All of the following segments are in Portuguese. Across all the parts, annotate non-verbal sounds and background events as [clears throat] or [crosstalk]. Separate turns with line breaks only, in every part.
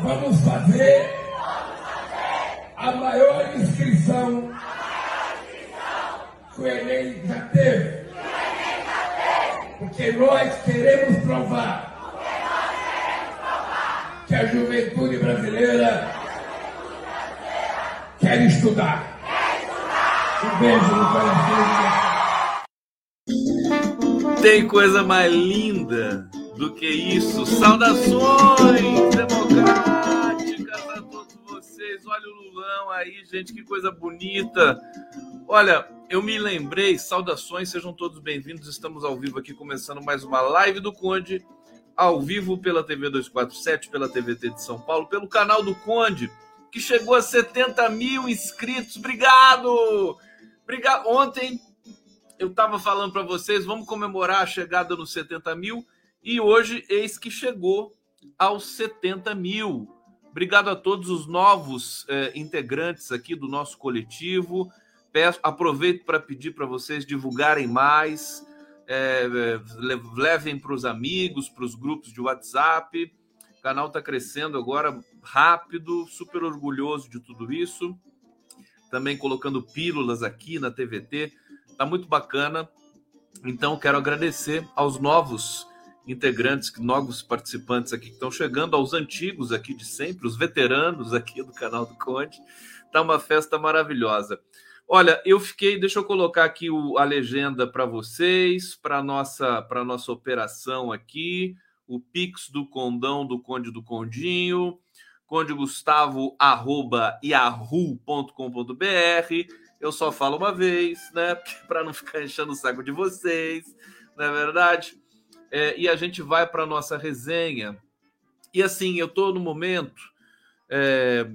Vamos fazer a maior inscrição que o Enem já teve. Porque nós queremos provar que a juventude brasileira quer estudar. Um beijo no coração
tem coisa mais linda do que isso. Saudações democráticas a todos vocês. Olha o Lulão aí, gente, que coisa bonita. Olha, eu me lembrei, saudações, sejam todos bem-vindos. Estamos ao vivo aqui, começando mais uma live do Conde, ao vivo pela TV 247, pela TVT de São Paulo, pelo canal do Conde, que chegou a 70 mil inscritos. Obrigado! Obrigado. Ontem eu estava falando para vocês, vamos comemorar a chegada nos 70 mil e hoje eis que chegou aos 70 mil. Obrigado a todos os novos eh, integrantes aqui do nosso coletivo. Peço, aproveito para pedir para vocês divulgarem mais, eh, levem para os amigos, para os grupos de WhatsApp. O canal está crescendo agora rápido, super orgulhoso de tudo isso. Também colocando pílulas aqui na TVT Tá muito bacana. Então, quero agradecer aos novos integrantes, novos participantes aqui que estão chegando, aos antigos aqui de sempre, os veteranos aqui do canal do Conte. Tá uma festa maravilhosa. Olha, eu fiquei, deixa eu colocar aqui o, a legenda para vocês, para nossa para nossa operação aqui, o Pix do Condão do Conde do Condinho, conde Gustavo arroba yahoo.com.br eu só falo uma vez, né? [laughs] Para não ficar enchendo o saco de vocês, não é verdade? É, e a gente vai para nossa resenha. E assim, eu estou no momento é,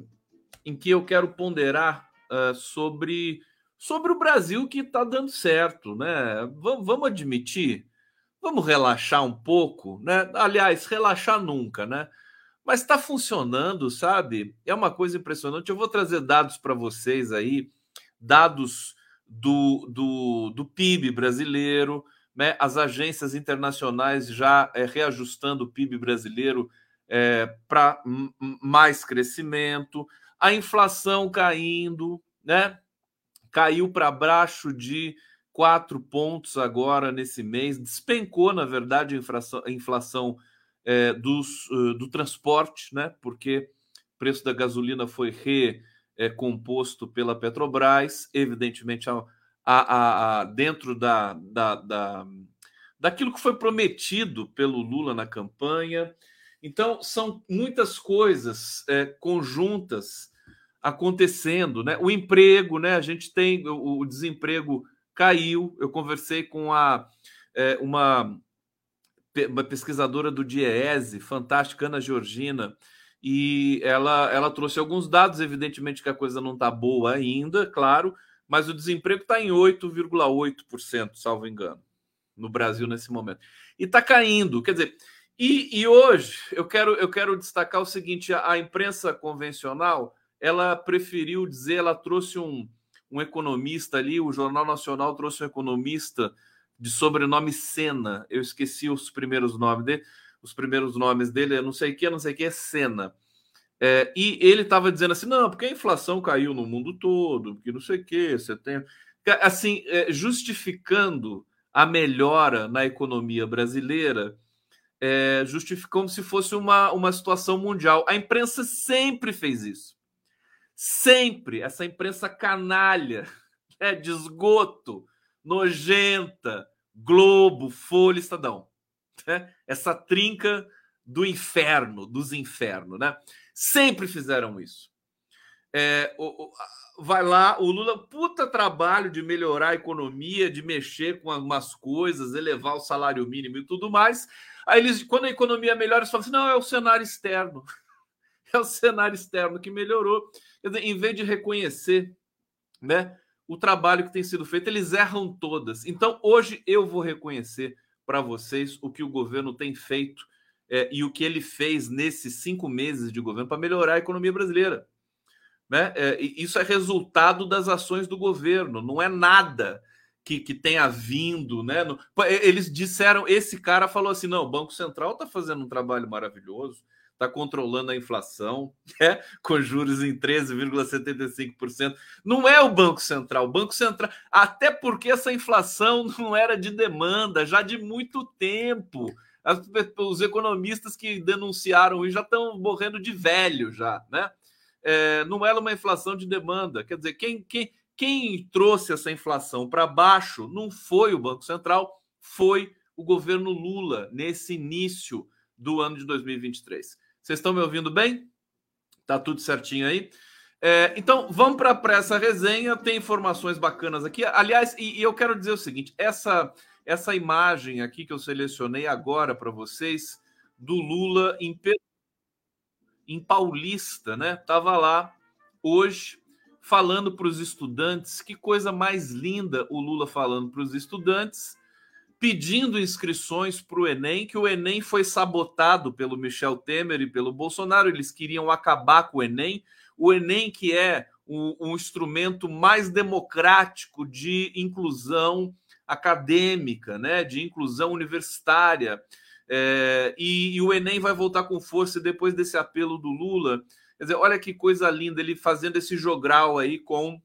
em que eu quero ponderar uh, sobre, sobre o Brasil que está dando certo, né? V vamos admitir, vamos relaxar um pouco, né? Aliás, relaxar nunca, né? Mas está funcionando, sabe? É uma coisa impressionante. Eu vou trazer dados para vocês aí dados do, do, do PIB brasileiro, né? as agências internacionais já é, reajustando o PIB brasileiro é, para mais crescimento, a inflação caindo, né? caiu para baixo de quatro pontos agora nesse mês, despencou, na verdade, a inflação, a inflação é, dos, do transporte, né? porque o preço da gasolina foi re é, composto pela Petrobras, evidentemente a, a, a, dentro da, da, da, daquilo que foi prometido pelo Lula na campanha. Então, são muitas coisas é, conjuntas acontecendo, né? O emprego, né? A gente tem o, o desemprego caiu. Eu conversei com a, é, uma, uma pesquisadora do DIEESE, fantástica, Ana Georgina, e ela, ela trouxe alguns dados, evidentemente que a coisa não está boa ainda, claro, mas o desemprego está em 8,8%, salvo engano, no Brasil nesse momento. E está caindo, quer dizer, e, e, hoje eu quero, eu quero destacar o seguinte: a, a, imprensa convencional ela preferiu dizer, ela trouxe um, um economista ali, o Jornal Nacional trouxe um economista de sobrenome Sena, eu esqueci os primeiros nomes dele os primeiros nomes dele é não sei que, não sei que, é Senna. É, e ele estava dizendo assim: não, porque a inflação caiu no mundo todo, que não sei o que, você tem. Assim, é, justificando a melhora na economia brasileira, é, justificando se fosse uma, uma situação mundial. A imprensa sempre fez isso. Sempre. Essa imprensa canalha, [laughs] é, de esgoto, nojenta, Globo, Folha, Estadão né? essa trinca do inferno, dos infernos, né? Sempre fizeram isso. É, o, o, vai lá, o Lula, puta trabalho de melhorar a economia, de mexer com algumas coisas, elevar o salário mínimo e tudo mais. Aí eles, quando a economia melhora, eles falam assim: não, é o cenário externo. [laughs] É o cenário externo que melhorou. Dizer, em vez de reconhecer né, o trabalho que tem sido feito, eles erram todas. Então, hoje eu vou reconhecer para vocês o que o governo tem feito é, e o que ele fez nesses cinco meses de governo para melhorar a economia brasileira. Né? É, isso é resultado das ações do governo, não é nada que, que tenha vindo. Né? eles disseram, esse cara falou assim: não, o Banco Central está fazendo um trabalho maravilhoso, está controlando a inflação, [laughs] né? com juros em 13,75%. Não é o Banco Central, o Banco Central, até porque essa inflação [laughs] não era de demanda já de muito tempo. As, os economistas que denunciaram isso já estão morrendo de velho já, né? é, não era uma inflação de demanda. Quer dizer, quem, quem, quem trouxe essa inflação para baixo não foi o Banco Central, foi o governo Lula nesse início do ano de 2023. Vocês estão me ouvindo bem? Tá tudo certinho aí? É, então, vamos para essa resenha. Tem informações bacanas aqui. Aliás, e, e, eu quero dizer o seguinte: essa, essa imagem aqui que eu selecionei agora para vocês do Lula em em Paulista, né? Tava lá hoje falando para os estudantes, que coisa mais linda o Lula falando para os estudantes, pedindo inscrições para o Enem, que o Enem foi sabotado pelo Michel Temer e pelo Bolsonaro, eles queriam acabar com o Enem, o Enem que é um, um instrumento mais democrático de inclusão acadêmica, né, de inclusão universitária. É, e, e, o Enem vai voltar com força depois desse apelo do Lula. Quer dizer, olha que coisa linda ele fazendo esse jogral aí com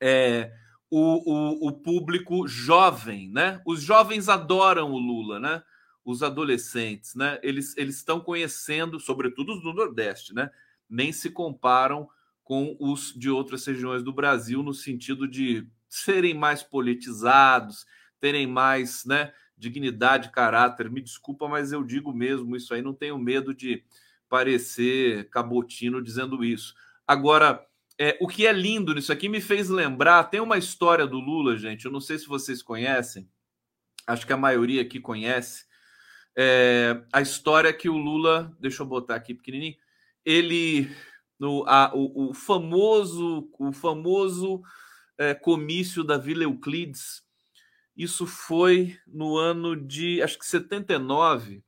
é, o, o, o, público jovem, né? Os jovens adoram o Lula, né? Os adolescentes, né? Eles eles estão conhecendo, sobretudo os do Nordeste, né? Nem se comparam com os de outras regiões do Brasil no sentido de serem mais politizados, terem mais, né? dignidade, caráter. Me desculpa, mas eu digo mesmo isso aí, não tenho medo de parecer cabotino dizendo isso. Agora, é, o que é lindo nisso aqui me fez lembrar, tem uma história do Lula, gente, eu não sei se vocês conhecem, acho que a maioria aqui conhece, é, a história que o Lula, deixa eu botar aqui pequenininho, ele, no, a, o, o famoso, o famoso é, comício da Vila Euclides, isso foi no ano de, acho que 79.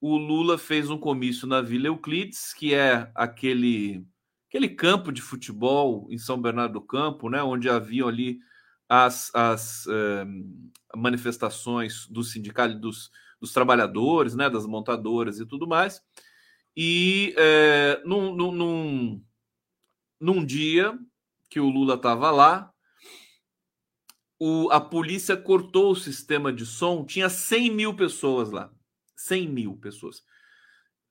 O Lula fez um comício na Vila Euclides, que é aquele aquele campo de futebol em São Bernardo do Campo, né, onde haviam ali as, as eh, manifestações dos sindicatos, dos, dos, trabalhadores, né, das montadoras e tudo mais. E eh, num, num, num dia que o Lula estava lá, o, a polícia cortou o sistema de som, tinha 100 mil pessoas lá. 100 mil pessoas.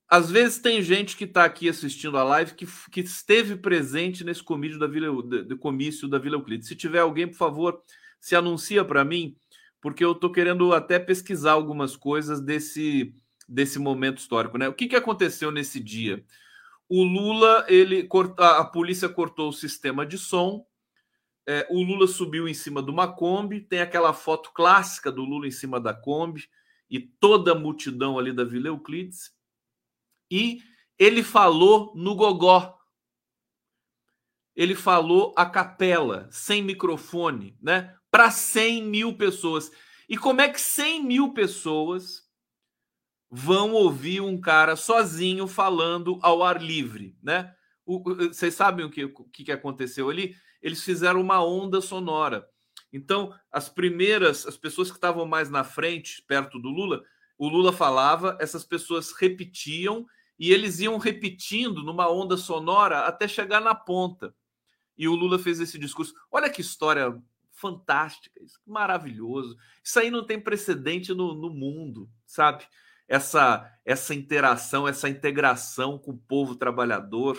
Às vezes tem gente que está aqui assistindo a live que, que esteve presente nesse comício da Vila, de, de comício da Vila Euclides. Se tiver alguém, por favor, se anuncia para mim, porque eu estou querendo até pesquisar algumas coisas desse, desse momento histórico. Né? O que, que aconteceu nesse dia? O Lula, ele a polícia cortou o sistema de som, é, o Lula subiu em cima de uma Kombi, tem aquela foto clássica do Lula em cima da Kombi e toda a multidão ali da Vila Euclides. E ele falou no gogó. Ele falou a capela, sem microfone, né? Para 100 mil pessoas. E como é que 100 mil pessoas vão ouvir um cara sozinho falando ao ar livre, né? O, vocês sabem o que, o que aconteceu ali? eles fizeram uma onda sonora. Então, as primeiras, as pessoas que estavam mais na frente, perto do Lula, o Lula falava, essas pessoas repetiam e eles iam repetindo numa onda sonora até chegar na ponta. E o Lula fez esse discurso. Olha que história fantástica, maravilhoso. Isso aí não tem precedente no, no mundo, sabe? Essa, essa interação, essa integração com o povo trabalhador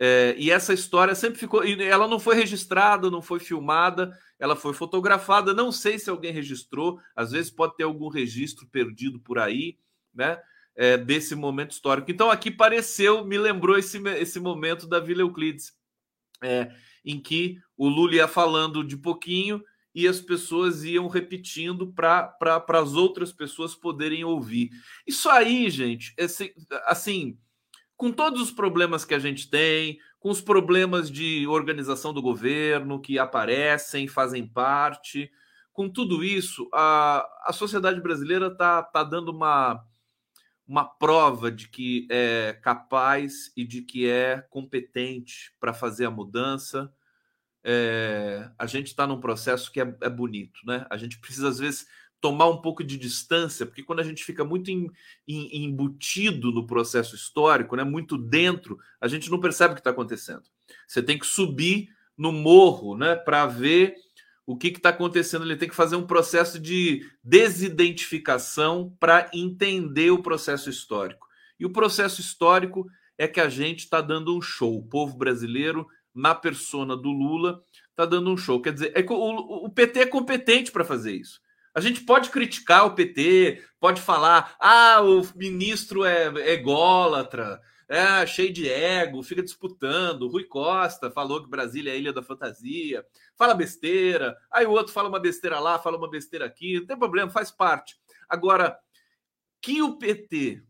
é, e essa história sempre ficou. Ela não foi registrada, não foi filmada, ela foi fotografada. Não sei se alguém registrou, às vezes pode ter algum registro perdido por aí, né? É, desse momento histórico. Então, aqui pareceu, me lembrou esse, esse momento da Vila Euclides. É, em que o Lula ia falando de pouquinho e as pessoas iam repetindo para as outras pessoas poderem ouvir. Isso aí, gente, esse, assim, com todos os problemas que a gente tem, com os problemas de organização do governo que aparecem, fazem parte, com tudo isso, a, a sociedade brasileira está tá dando uma, uma prova de que é capaz e de que é competente para fazer a mudança é, a gente está num processo que é, é, bonito, né? A gente precisa, às vezes, tomar um pouco de distância, porque quando a gente fica muito em, em, embutido no processo histórico, né, muito dentro, a gente não percebe o que está acontecendo. Você tem que subir no morro né, para ver o que está acontecendo. Ele tem que fazer um processo de desidentificação para entender o processo histórico. E o processo histórico é que a gente está dando um show. O povo brasileiro na persona do Lula, está dando um show. Quer dizer, é, o, o PT é competente para fazer isso. A gente pode criticar o PT, pode falar, ah, o ministro é, é ególatra, é cheio de ego, fica disputando. Rui Costa falou que Brasília é a ilha da fantasia, fala besteira. Aí o outro fala uma besteira lá, fala uma besteira aqui, não tem problema, faz parte. Agora, que o PT,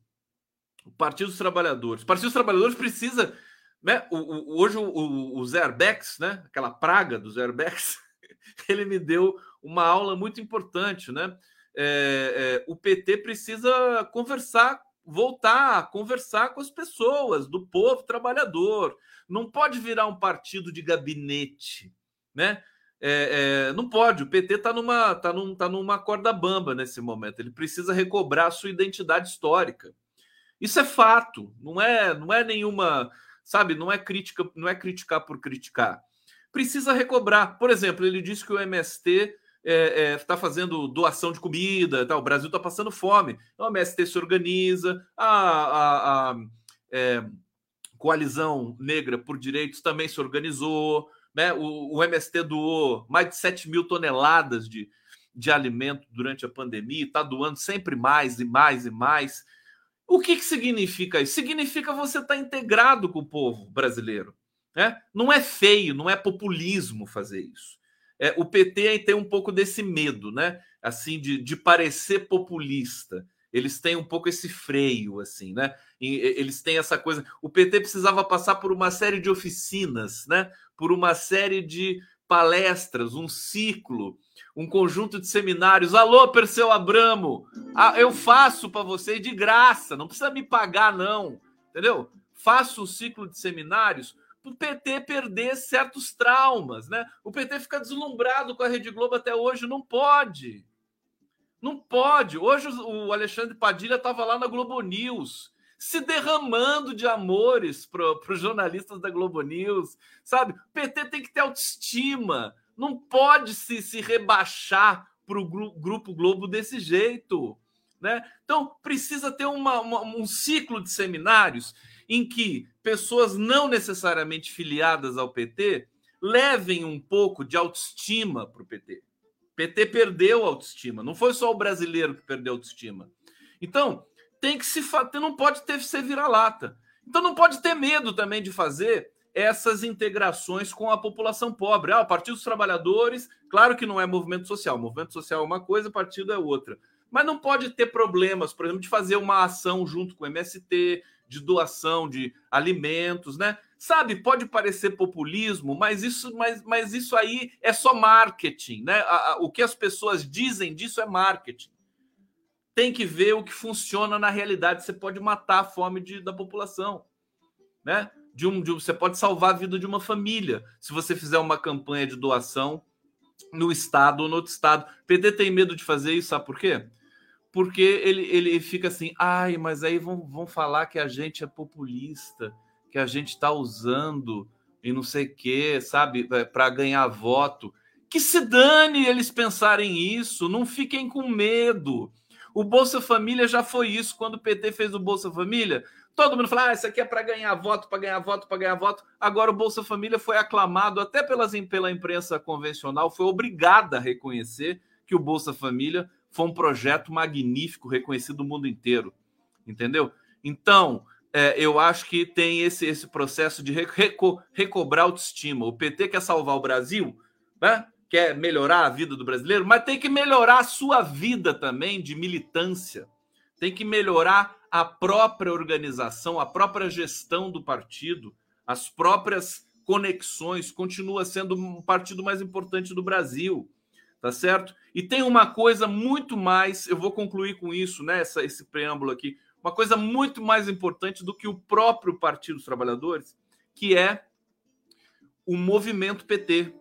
o Partido dos Trabalhadores, o Partido dos Trabalhadores precisa né? O, o, hoje o, o Zerbex, né? aquela praga do Zerbex, [laughs] ele me deu uma aula muito importante. Né? É, é, o PT precisa conversar, voltar a conversar com as pessoas, do povo trabalhador. Não pode virar um partido de gabinete. Né? É, é, não pode, o PT está numa, tá num, tá numa corda bamba nesse momento. Ele precisa recobrar sua identidade histórica. Isso é fato, não é, não é nenhuma sabe? Não é crítica, não é criticar por criticar. Precisa recobrar. Por exemplo, ele disse que o MST está é, é, tá fazendo doação de comida, tá? o Brasil está passando fome. Então, o MST se organiza, a, a, a é, Coalizão Negra por Direitos também se organizou, né? o, o MST doou mais de 7 mil toneladas de, de alimento durante a pandemia, está doando sempre mais e mais e mais. O que, que significa isso? Significa você estar tá integrado com o povo brasileiro. Né? Não é feio, não é populismo fazer isso. É, o PT tem um pouco desse medo, né? Assim, de, de parecer populista. Eles têm um pouco esse freio, assim, né? E, eles têm essa coisa. O PT precisava passar por uma série de oficinas, né? Por uma série de palestras, um ciclo um conjunto de seminários. Alô, Perseu Abramo, ah, eu faço para você de graça, não precisa me pagar, não. Entendeu? Faço o ciclo de seminários para o PT perder certos traumas, né? O PT fica deslumbrado com a Rede Globo até hoje, não pode. Não pode. Hoje o Alexandre Padilha estava lá na Globo News, se derramando de amores para os jornalistas da Globo News, sabe? O PT tem que ter autoestima não pode se, se rebaixar para o Grupo Globo desse jeito. Né? Então, precisa ter uma, uma, um ciclo de seminários em que pessoas não necessariamente filiadas ao PT levem um pouco de autoestima para o PT. PT perdeu autoestima, não foi só o brasileiro que perdeu autoestima. Então, tem que se não pode ter ser vira-lata. Então não pode ter medo também de fazer essas integrações com a população pobre. Ah, o Partido dos Trabalhadores, claro que não é movimento social. Movimento social é uma coisa, partido é outra. Mas não pode ter problemas, por exemplo, de fazer uma ação junto com o MST, de doação de alimentos, né? Sabe, pode parecer populismo, mas isso, mas, mas isso aí é só marketing, né? O que as pessoas dizem disso é marketing. Tem que ver o que funciona na realidade. Você pode matar a fome de, da população, né? de um, de você pode salvar a vida de uma família se você fizer uma campanha de doação no estado ou no outro estado. O PT tem medo de fazer isso, sabe por quê? Porque ele, ele fica assim, ai, mas aí vão, vão falar que a gente é populista, que a gente está usando e não sei o quê, sabe, é, para ganhar voto. Que se dane eles pensarem isso, não fiquem com medo. O Bolsa Família já foi isso quando o PT fez o Bolsa Família. Todo mundo fala, ah, isso aqui é para ganhar voto, para ganhar voto, para ganhar voto. Agora o Bolsa Família foi aclamado até pelas, pela imprensa convencional, foi obrigada a reconhecer que o Bolsa Família foi um projeto magnífico, reconhecido no mundo inteiro. Entendeu? Então, é, eu acho que tem esse, esse processo de reco, recobrar autoestima. O PT quer salvar o Brasil, né? Quer melhorar a vida do brasileiro, mas tem que melhorar a sua vida também de militância. Tem que melhorar a própria organização, a própria gestão do partido, as próprias conexões. Continua sendo um partido mais importante do Brasil, tá certo? E tem uma coisa muito mais, eu vou concluir com isso, né? Essa, esse preâmbulo aqui uma coisa muito mais importante do que o próprio Partido dos Trabalhadores, que é o movimento PT.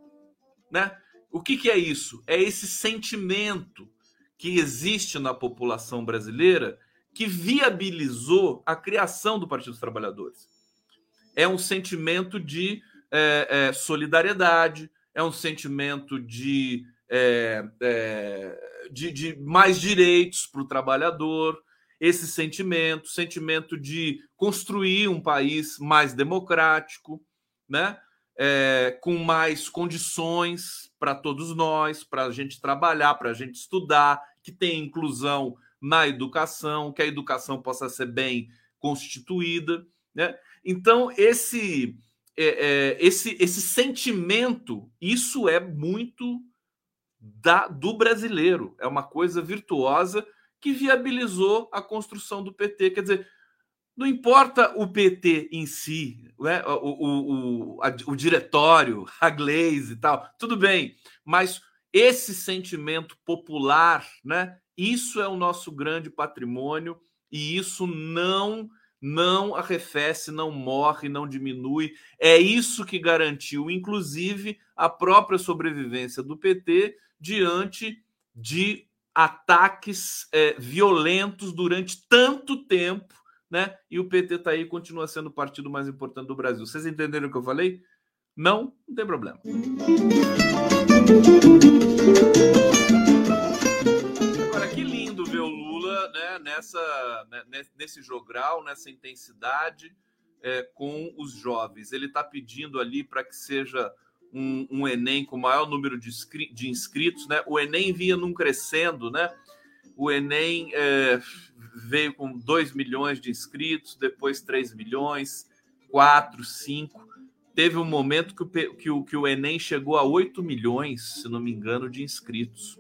Né? O que, que é isso? É esse sentimento que existe na população brasileira que viabilizou a criação do Partido dos Trabalhadores. É um sentimento de é, é, solidariedade, é um sentimento de, é, é de, de mais direitos para o trabalhador, esse sentimento, sentimento de construir um país mais democrático, né? É, com mais condições para todos nós, para a gente trabalhar, para a gente estudar, que tenha inclusão na educação, que a educação possa ser bem constituída, né? Então esse é, é, esse esse sentimento, isso é muito da, do brasileiro, é uma coisa virtuosa que viabilizou a construção do PT. Quer dizer, não importa o PT em si, né? o, o, o, a, o diretório, [laughs] a Glaze e tal, tudo bem, mas esse sentimento popular, né? Isso é o nosso grande patrimônio e isso não não arrefece, não morre, não diminui. É isso que garantiu, inclusive, a própria sobrevivência do PT diante de ataques é, violentos durante tanto tempo, né? E o PT está aí continua sendo o partido mais importante do Brasil. Vocês entenderam o que eu falei? Não, não tem problema. Agora, que lindo ver o Lula né, nessa, né, nesse jogral, nessa intensidade é, com os jovens. Ele está pedindo ali para que seja um, um Enem com maior número de, de inscritos, né? O Enem vinha num crescendo, né? O Enem é, veio com 2 milhões de inscritos, depois 3 milhões, 4, 5. Teve um momento que o, que, o, que o Enem chegou a 8 milhões, se não me engano, de inscritos.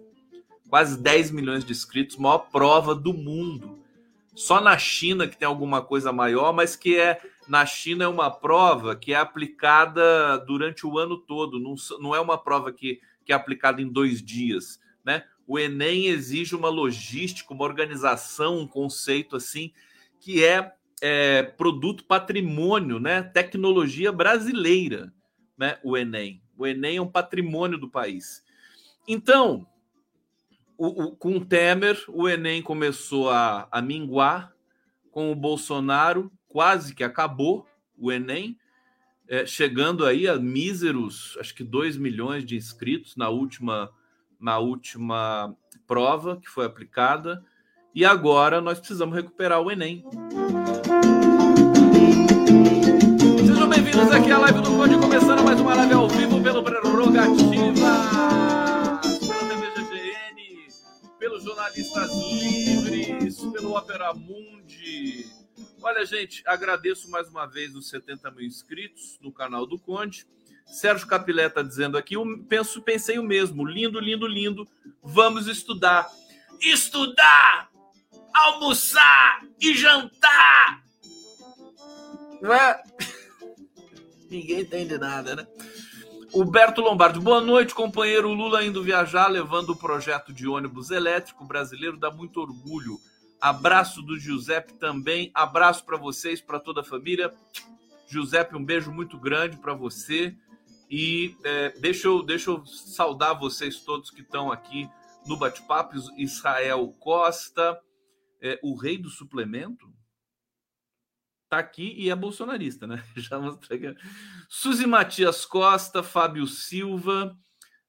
Quase 10 milhões de inscritos, maior prova do mundo. Só na China que tem alguma coisa maior, mas que é na China é uma prova que é aplicada durante o ano todo, não, não é uma prova que, que é aplicada em dois dias, né? O Enem exige uma logística, uma organização, um conceito assim que é, é produto patrimônio, né? Tecnologia brasileira, né? O Enem, o Enem é um patrimônio do país. Então, o, o, com o Temer, o Enem começou a, a minguar, com o Bolsonaro quase que acabou o Enem, é, chegando aí a míseros, acho que 2 milhões de inscritos na última, na última prova que foi aplicada. E agora nós precisamos recuperar o Enem. Sejam bem-vindos aqui à live do Conde, começando mais uma live ao vivo pelo Prerrogativa, pela TVGGN, pelos jornalistas livres, pelo Opera Mundi Olha, gente, agradeço mais uma vez os 70 mil inscritos no canal do Conde. Sérgio Capilé está dizendo aqui, eu penso, pensei o mesmo. Lindo, lindo, lindo. Vamos estudar. Estudar! Almoçar e jantar! Não é? [laughs] Ninguém entende nada, né? Huberto Lombardi, boa noite, companheiro Lula indo viajar, levando o projeto de ônibus elétrico brasileiro, dá muito orgulho. Abraço do Giuseppe também. Abraço para vocês, para toda a família. Giuseppe, um beijo muito grande para você. E é, deixa, eu, deixa eu saudar vocês todos que estão aqui no bate-papo. Israel Costa, é, o rei do suplemento, tá aqui e é bolsonarista, né? [laughs] Já mostrei. Suzy Matias Costa, Fábio Silva,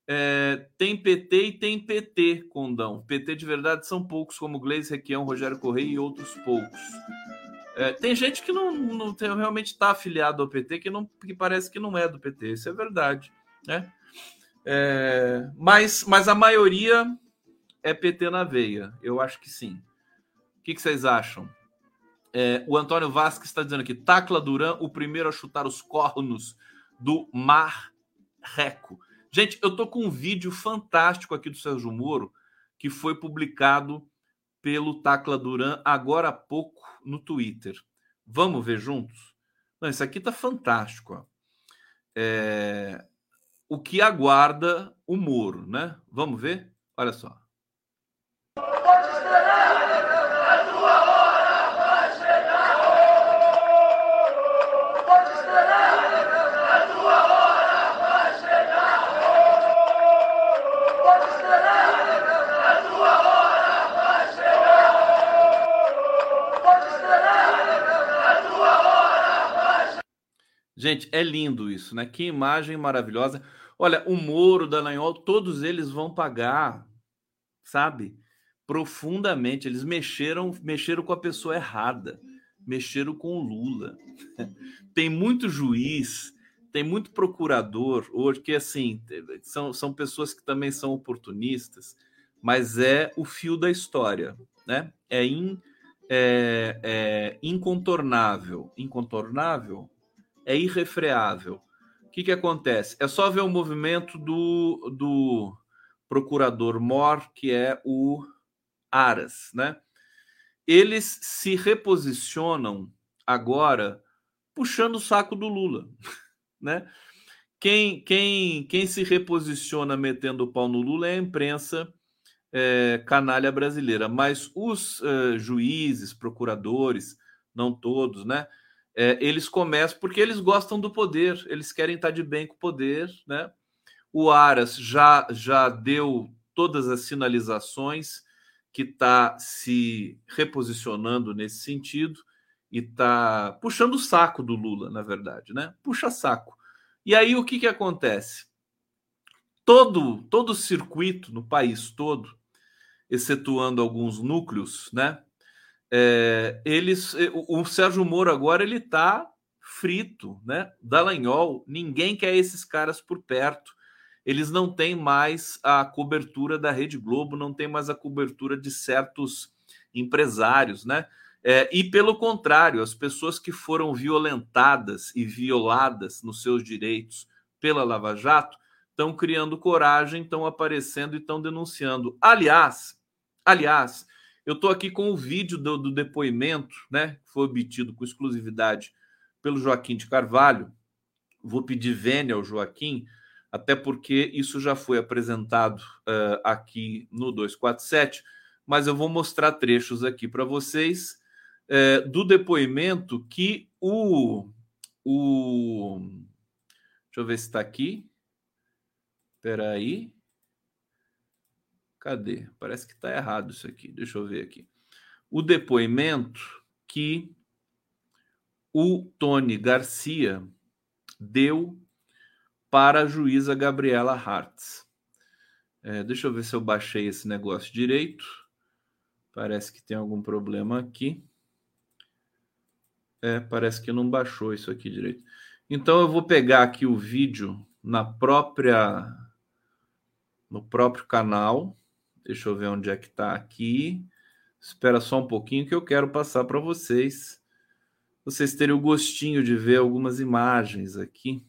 é, tem PT e tem PT, Condão. PT de verdade são poucos, como Gleisi Requião, Rogério Correia e outros poucos. É, tem gente que não, não tem, realmente está afiliado ao PT, que, não, que parece que não é do PT. Isso é verdade. Né? É, mas, mas a maioria é PT na veia. Eu acho que sim. O que, que vocês acham? É, o Antônio Vasques está dizendo aqui: Tacla Duran, o primeiro a chutar os cornos do Mar Reco. Gente, eu tô com um vídeo fantástico aqui do Sérgio Moro que foi publicado pelo Tacla Duran agora há pouco no Twitter. Vamos ver juntos? Não, isso aqui tá fantástico. Ó. É... O que aguarda o Moro, né? Vamos ver? Olha só. Gente, é lindo isso, né? Que imagem maravilhosa. Olha, o Moro, Dallagnol, todos eles vão pagar, sabe? Profundamente. Eles mexeram, mexeram com a pessoa errada, mexeram com o Lula. [laughs] tem muito juiz, tem muito procurador hoje que assim são, são pessoas que também são oportunistas, mas é o fio da história, né? É, in, é, é incontornável, incontornável é irrefreável. O que, que acontece? É só ver o movimento do, do procurador Mor, que é o Aras, né? Eles se reposicionam agora puxando o saco do Lula, [laughs] né? Quem, quem, quem se reposiciona metendo o pau no Lula é a imprensa é, canalha brasileira, mas os é, juízes, procuradores, não todos, né? É, eles começam porque eles gostam do poder, eles querem estar de bem com o poder, né? O Aras já já deu todas as sinalizações que está se reposicionando nesse sentido e está puxando o saco do Lula, na verdade, né? Puxa saco. E aí o que que acontece? Todo todo o circuito no país todo, excetuando alguns núcleos, né? É, eles, eh, o, o Sérgio Moro agora ele está frito, né? Dallagnol, ninguém quer esses caras por perto. Eles não têm mais a cobertura da Rede Globo, não tem mais a cobertura de certos empresários, né? É, e pelo contrário, as pessoas que foram violentadas e violadas nos seus direitos pela Lava Jato estão criando coragem, estão aparecendo e estão denunciando. Aliás, aliás, eu estou aqui com o vídeo do, do, depoimento, né, que foi obtido com exclusividade pelo Joaquim de Carvalho. Vou pedir vênia ao Joaquim, até porque isso já foi apresentado uh, aqui no 247, mas eu vou mostrar trechos aqui para vocês uh, do depoimento que o, o. Deixa eu ver se está aqui. Espera aí. Cadê? Parece que está errado isso aqui. Deixa eu ver aqui. O depoimento que o Tony Garcia deu para a juíza Gabriela Hartz. É, deixa eu ver se eu baixei esse negócio direito. Parece que tem algum problema aqui. É, parece que não baixou isso aqui direito. Então eu vou pegar aqui o vídeo na própria no próprio canal Deixa eu ver onde é que está aqui. Espera só um pouquinho que eu quero passar para vocês. Vocês terem o gostinho de ver algumas imagens aqui.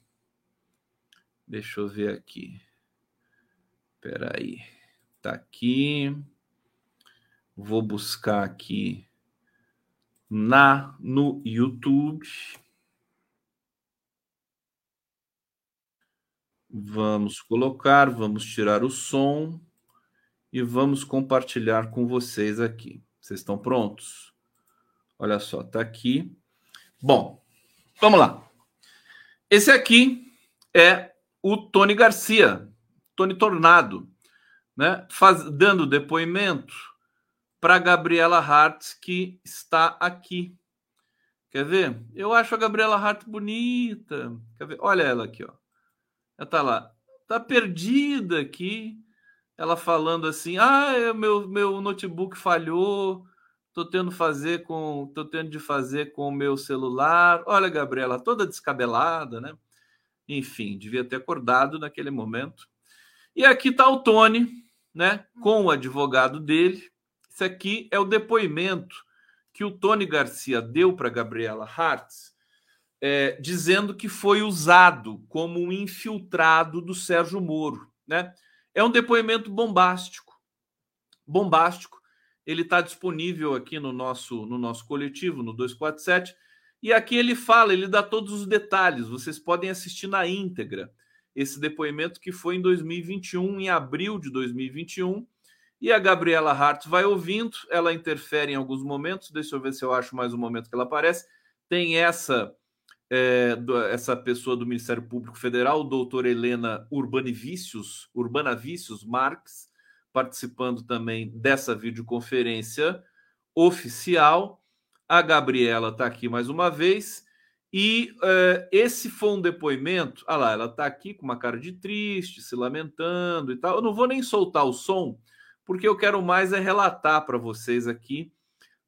Deixa eu ver aqui. Espera aí. Tá aqui. Vou buscar aqui na no YouTube. Vamos colocar, vamos tirar o som e vamos compartilhar com vocês aqui. Vocês estão prontos? Olha só, tá aqui. Bom, vamos lá. Esse aqui é o Tony Garcia, Tony Tornado, né? Faz, dando depoimento para Gabriela Hart, que está aqui. Quer ver? Eu acho a Gabriela Hart bonita. Quer ver? Olha ela aqui, ó. Ela tá lá. Tá perdida aqui ela falando assim: "Ah, é, meu meu notebook falhou, tô tendo fazer com, tô tendo de fazer com o meu celular". Olha, Gabriela, toda descabelada, né? Enfim, devia ter acordado naquele momento. E aqui tá o Tony, né, com o advogado dele. Isso aqui é o depoimento que o Tony Garcia deu para Gabriela Hartz, é, dizendo que foi usado como um infiltrado do Sérgio Moro. Né? É um depoimento bombástico. Bombástico. Ele está disponível aqui no nosso, no nosso coletivo, no 247. E aqui ele fala, ele dá todos os detalhes. Vocês podem assistir na íntegra esse depoimento que foi em 2021, em abril de 2021. E a Gabriela Hart vai ouvindo, ela interfere em alguns momentos. Deixa eu ver se eu acho mais um momento que ela aparece. Tem essa é, essa pessoa do Ministério Público Federal, doutora Helena Urbanivicius, Urbanavicius Marques, participando também dessa videoconferência oficial. A Gabriela está aqui mais uma vez. E é, esse foi um depoimento. Ah lá, ela está aqui com uma cara de triste, se lamentando e tal. Eu não vou nem soltar o som, porque eu quero mais é relatar para vocês aqui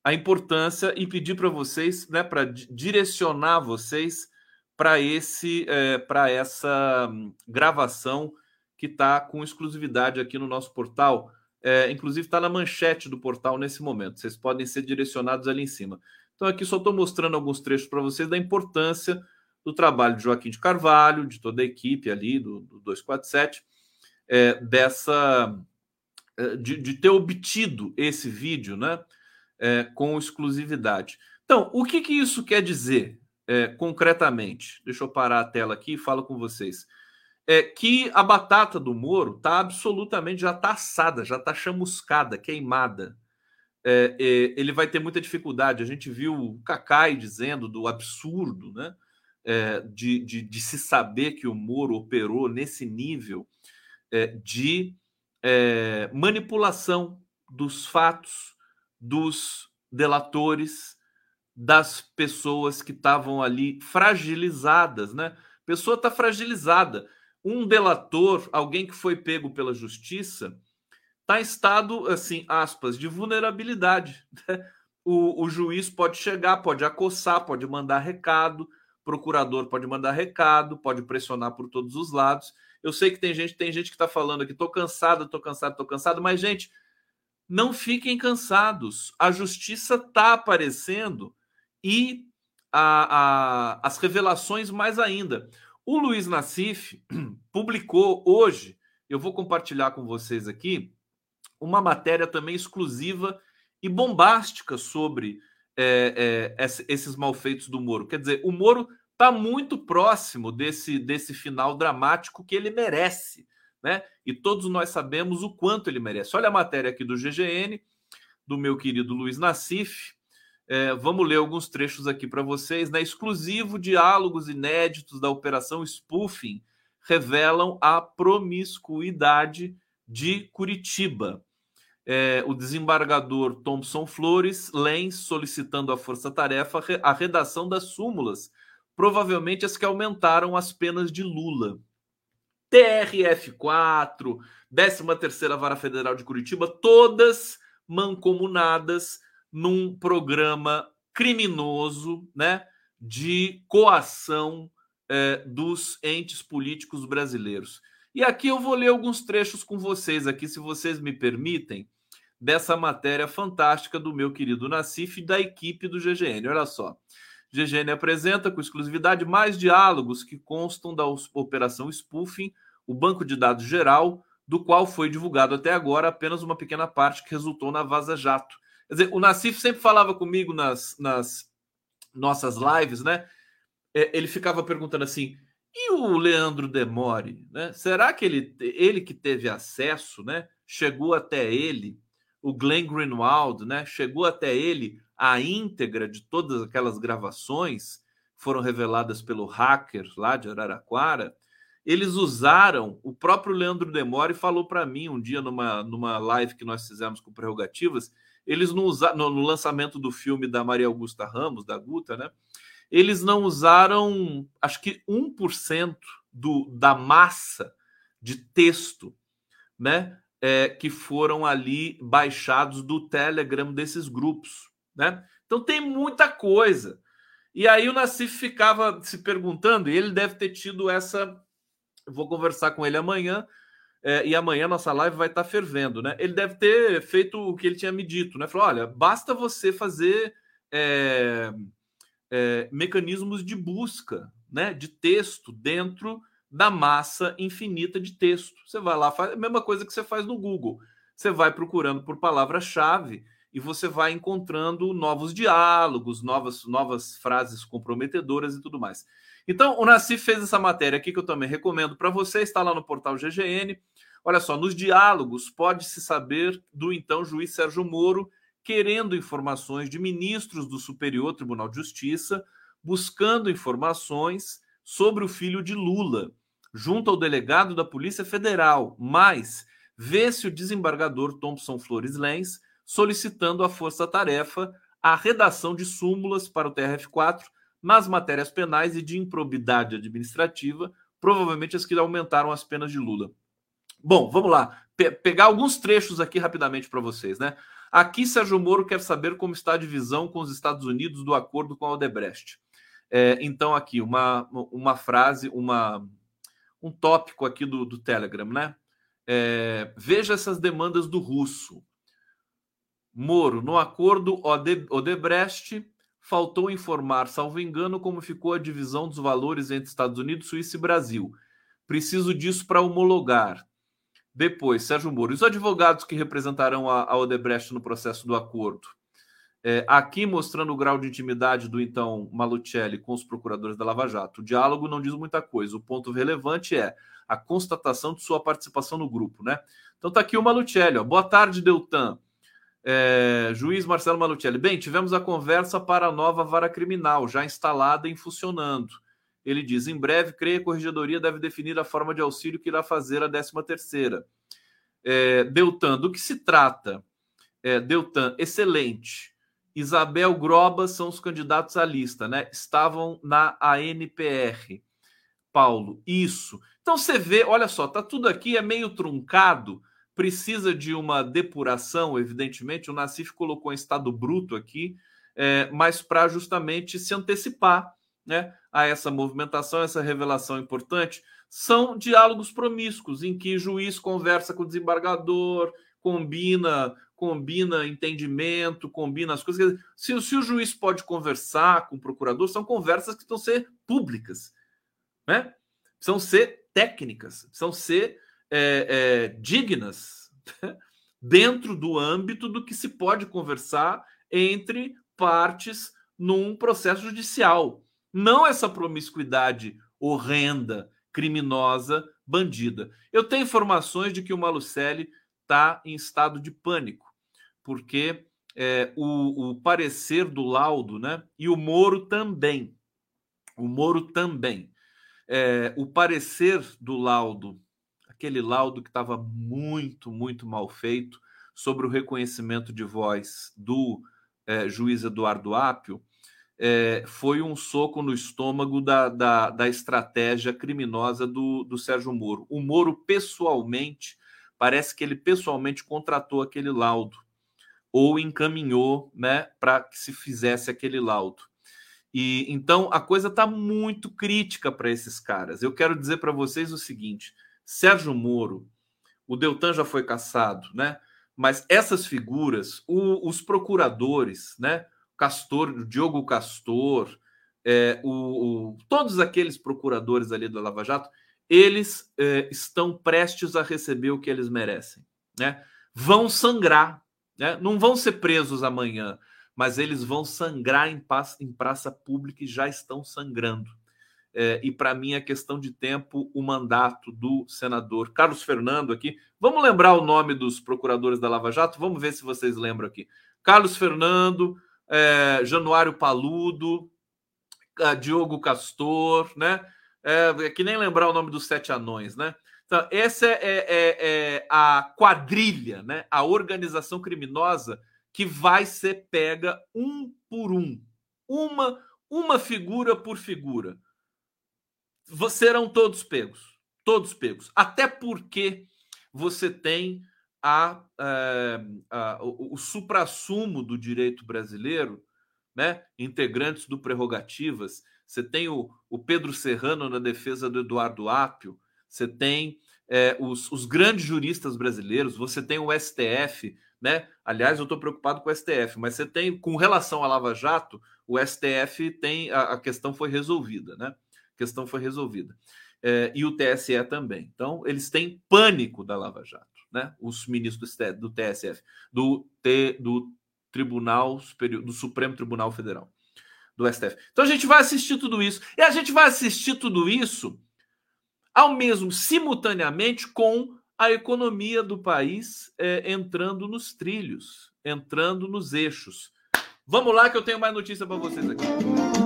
a importância e pedir para vocês, né, para direcionar vocês para esse, é, para essa hum, gravação que está com exclusividade aqui no nosso portal. É, inclusive está na manchete do portal nesse momento. Vocês podem ser direcionados ali em cima. Então aqui só estou mostrando alguns trechos para vocês da importância do trabalho de Joaquim de Carvalho, de toda a equipe ali do, do 247, é, dessa é, de, de, ter obtido esse vídeo, né? É, com exclusividade. Então, o que, que isso quer dizer é, concretamente? Deixa eu parar a tela aqui e falo com vocês. É que a batata do Moro está absolutamente já está assada, já está chamuscada, queimada. É, é, ele vai ter muita dificuldade. A gente viu o Cacai dizendo do absurdo né, é, de, de, de, se saber que o Moro operou nesse nível é, de manipulação dos fatos, dos delatores, das pessoas que estavam ali fragilizadas, né? Pessoa está fragilizada. Um delator, alguém que foi pego pela justiça, está em estado, assim, aspas, de vulnerabilidade. [laughs] Né? O, o juiz pode chegar, pode acossar, pode mandar recado, procurador pode mandar recado, pode pressionar por todos os lados. Eu sei que tem gente, tem gente que está falando aqui, tô cansado, tô cansado, tô cansado, mas gente, não fiquem cansados. A justiça está aparecendo e a, a, as revelações mais ainda. O Luiz Nassif [clears throat] publicou hoje, eu vou compartilhar com vocês aqui, uma matéria também exclusiva e bombástica sobre é, é, esses malfeitos do Moro. Quer dizer, o Moro está muito próximo desse, desse final dramático que ele merece né? E todos nós sabemos o quanto ele merece. Olha a matéria aqui do GGN, do meu querido Luiz Nassif. É, vamos ler alguns trechos aqui para vocês. Né? Exclusivo diálogos inéditos da Operação Spoofing revelam a promiscuidade de Curitiba. É, o desembargador Thompson Flores Lens solicitando à Força Tarefa a redação das súmulas, provavelmente as que aumentaram as penas de Lula. TRF4, 13ª Vara Federal de Curitiba, todas mancomunadas num programa criminoso, né, de coação é, dos entes políticos brasileiros. E aqui eu vou ler alguns trechos com vocês aqui, se vocês me permitem, dessa matéria fantástica do meu querido Nassif e da equipe do GGN. Olha só. GGN apresenta com exclusividade mais diálogos que constam da operação spoofing, o banco de dados geral, do qual foi divulgado até agora apenas uma pequena parte que resultou na Vaza Jato. Quer dizer, o Nassif sempre falava comigo nas, nas nossas lives, né? É, ele ficava perguntando assim: e o Leandro Demore, né? Será que ele, ele que teve acesso, né? Chegou até ele, o Glenn Greenwald, né? Chegou até ele a íntegra de todas aquelas gravações foram reveladas pelo hacker lá de Araraquara. Eles usaram, o próprio Leandro Demore falou para mim um dia numa, numa live que nós fizemos com prerrogativas, eles não usaram, no, no lançamento do filme da Maria Augusta Ramos, da Guta, né? Eles não usaram, acho que 1% do, da massa de texto, né? É, que foram ali baixados do Telegram desses grupos né? Então tem muita coisa. E aí o Nassif ficava se perguntando, e ele deve ter tido essa. Vou conversar com ele amanhã, é, e amanhã nossa live vai estar tá fervendo, né? Ele deve ter feito o que ele tinha me dito, né? Falou: olha, basta você fazer é, é, mecanismos de busca né, de texto dentro da massa infinita de texto. Você vai lá, faz a mesma coisa que você faz no Google. Você vai procurando por palavra-chave e você vai encontrando novos diálogos, novas, novas frases comprometedoras e tudo mais. Então, o Nassif fez essa matéria aqui que eu também recomendo para você, está lá no portal GGN. Olha só, nos diálogos pode-se saber do então juiz Sérgio Moro querendo informações de ministros do Superior Tribunal de Justiça, buscando informações sobre o filho de Lula, junto ao delegado da Polícia Federal, mas vê-se o desembargador Thompson Flores Lenz solicitando à força-tarefa a redação de súmulas para o TRF4 nas matérias penais e de improbidade administrativa, provavelmente as que aumentaram as penas de Lula. Bom, vamos lá. Pe pegar alguns trechos aqui rapidamente para vocês, né? Aqui, Sérgio Moro quer saber como está a divisão com os Estados Unidos do acordo com a Odebrecht. É, então, aqui, uma, uma frase, uma, um tópico aqui do, do Telegram, né? É, veja essas demandas do russo. Moro, no acordo Odebrecht, faltou informar, salvo engano, como ficou a divisão dos valores entre Estados Unidos, Suíça e Brasil. Preciso disso para homologar. Depois, Sérgio Moro. Os advogados que representarão a, a Odebrecht no processo do acordo. É, aqui mostrando o grau de intimidade do então Malucelli com os procuradores da Lava Jato. O diálogo não diz muita coisa. O ponto relevante é a constatação de sua participação no grupo, né? Então tá aqui o Malucelli. Boa tarde, Deltan. É, juiz Marcelo Malucelli. Bem, tivemos a conversa para a nova vara criminal, já instalada e funcionando. Ele diz: em breve, creio que a corregedoria deve definir a forma de auxílio que irá fazer a 13 terceira. É, Deltan, do que se trata? É, Deltan, excelente. Isabel Groba são os candidatos à lista, né? Estavam na ANPR. Paulo, isso. Então você vê, olha só, tá tudo aqui é meio truncado, precisa de uma depuração, evidentemente. O Nassif colocou em estado bruto aqui, é, mas para justamente se antecipar né, a essa movimentação, essa revelação importante, são diálogos promíscuos, em que juiz conversa com o desembargador, combina combina entendimento, combina as coisas. Se, se o juiz pode conversar com o procurador, são conversas que precisam ser públicas, né? precisam ser técnicas, precisam ser é, é, dignas [laughs] dentro do âmbito do que se pode conversar entre partes num processo judicial. Não essa promiscuidade horrenda, criminosa, bandida. Eu tenho informações de que o Malucelli está em estado de pânico, porque é, o, o, parecer do laudo, né? E o Moro também. O Moro também. É, o parecer do laudo, aquele laudo que estava muito, muito mal feito sobre o reconhecimento de voz do é, juiz Eduardo Apio, é, foi um soco no estômago da, da, da estratégia criminosa do, do Sérgio Moro. O Moro, pessoalmente, parece que ele pessoalmente contratou aquele laudo ou encaminhou né, para que se fizesse aquele laudo. E então a coisa está muito crítica para esses caras. Eu quero dizer para vocês o seguinte: Sérgio Moro, o Deltan já foi caçado, né? Mas essas figuras, o, os procuradores, né? Castor, Diogo Castor, é, o, o, todos aqueles procuradores ali do Lava Jato, eles é, estão prestes a receber o que eles merecem. Né? Vão sangrar, né? não vão ser presos amanhã, mas eles vão sangrar em, em praça pública e já estão sangrando. É, e para mim é questão de tempo o mandato do senador Carlos Fernando aqui. Vamos lembrar o nome dos procuradores da Lava Jato? Vamos ver se vocês lembram aqui. Carlos Fernando, é, Januário Paludo, Diogo Castor, né? É, é, que nem lembrar o nome dos sete anões, né? Então, essa é, é, é, a quadrilha, né? A organização criminosa que vai ser pega um por um, uma, uma figura por figura. Serão todos pegos, todos pegos. Até porque você tem a, é, a, o, o suprassumo do direito brasileiro, né? integrantes do Prerrogativas. Você tem o, o Pedro Serrano na defesa do Eduardo Apio, você tem é, os, os, grandes juristas brasileiros, você tem o STF né? Aliás, eu estou preocupado com o STF, mas você tem, com relação à Lava Jato, o STF tem a, a questão foi resolvida, né? Questão foi resolvida. É, e o TSE também. Então, eles têm pânico da Lava Jato, né? Os ministros do TSF, do, T, do Tribunal Superior, do Supremo Tribunal Federal, do STF. Então a gente vai assistir tudo isso. E a gente vai assistir tudo isso ao mesmo simultaneamente com a economia do país é, entrando nos trilhos, entrando nos eixos. Vamos lá que eu tenho mais notícia para vocês aqui.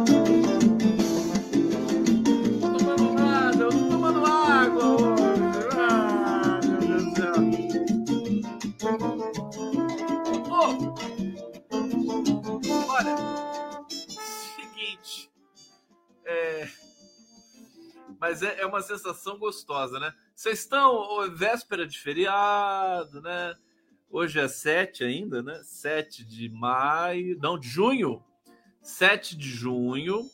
Mas é, é uma sensação gostosa, né? Vocês estão véspera de feriado, né? Hoje é 7 ainda, né? 7 de maio, não, de junho. 7 de junho,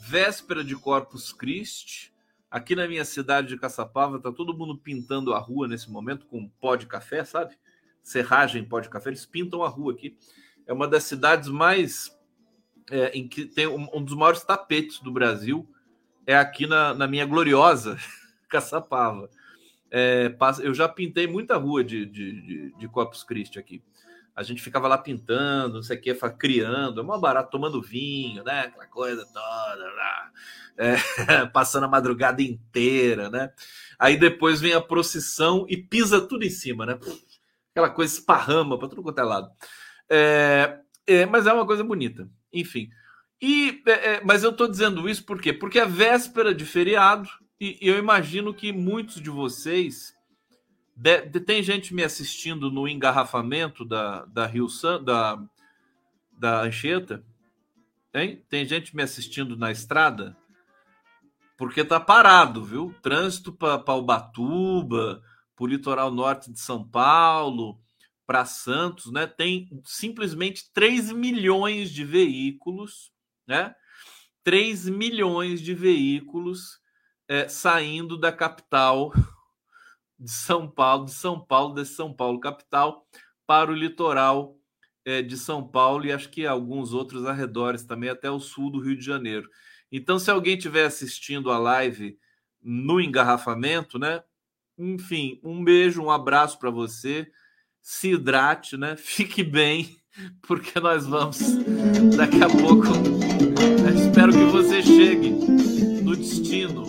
véspera de Corpus Christi. Aqui na minha cidade de Caçapava, tá todo mundo pintando a rua nesse momento com pó de café, sabe? Serragem pó de café, eles pintam a rua aqui. É uma das cidades mais é, em que tem um, um dos maiores tapetes do Brasil. É aqui na, na minha gloriosa [laughs] Caçapava. É, eu já pintei muita rua de, de, de, de Corpus Christi aqui. A gente ficava lá pintando, não sei o que, criando, é uma barata, tomando vinho, né? Aquela coisa toda, lá. É, [laughs] passando a madrugada inteira, né? Aí depois vem a procissão e pisa tudo em cima, né? Aquela coisa esparrama para tudo quanto é lado. É, é, mas é uma coisa bonita, enfim. E, é, é, mas eu estou dizendo isso por quê? Porque é véspera de feriado, e eu imagino que muitos de vocês. De, de, tem gente me assistindo no engarrafamento da, da Rio San, da, da Anchieta? Hein? Tem gente me assistindo na estrada? Porque tá parado, viu? Trânsito para Ubatuba, para o litoral norte de São Paulo, para Santos, né? Tem simplesmente 3 milhões de veículos, né? 3 milhões de veículos é, saindo da capital [laughs] de São Paulo, de São Paulo, de São Paulo capital, para o litoral é, de São Paulo e acho que alguns outros arredores também, até o sul do Rio de Janeiro. Então, se alguém estiver assistindo a live no engarrafamento, né? Enfim, um beijo, um abraço para você. Se hidrate, né? [laughs] Fique bem, porque nós vamos daqui a pouco. Espero que você chegue no destino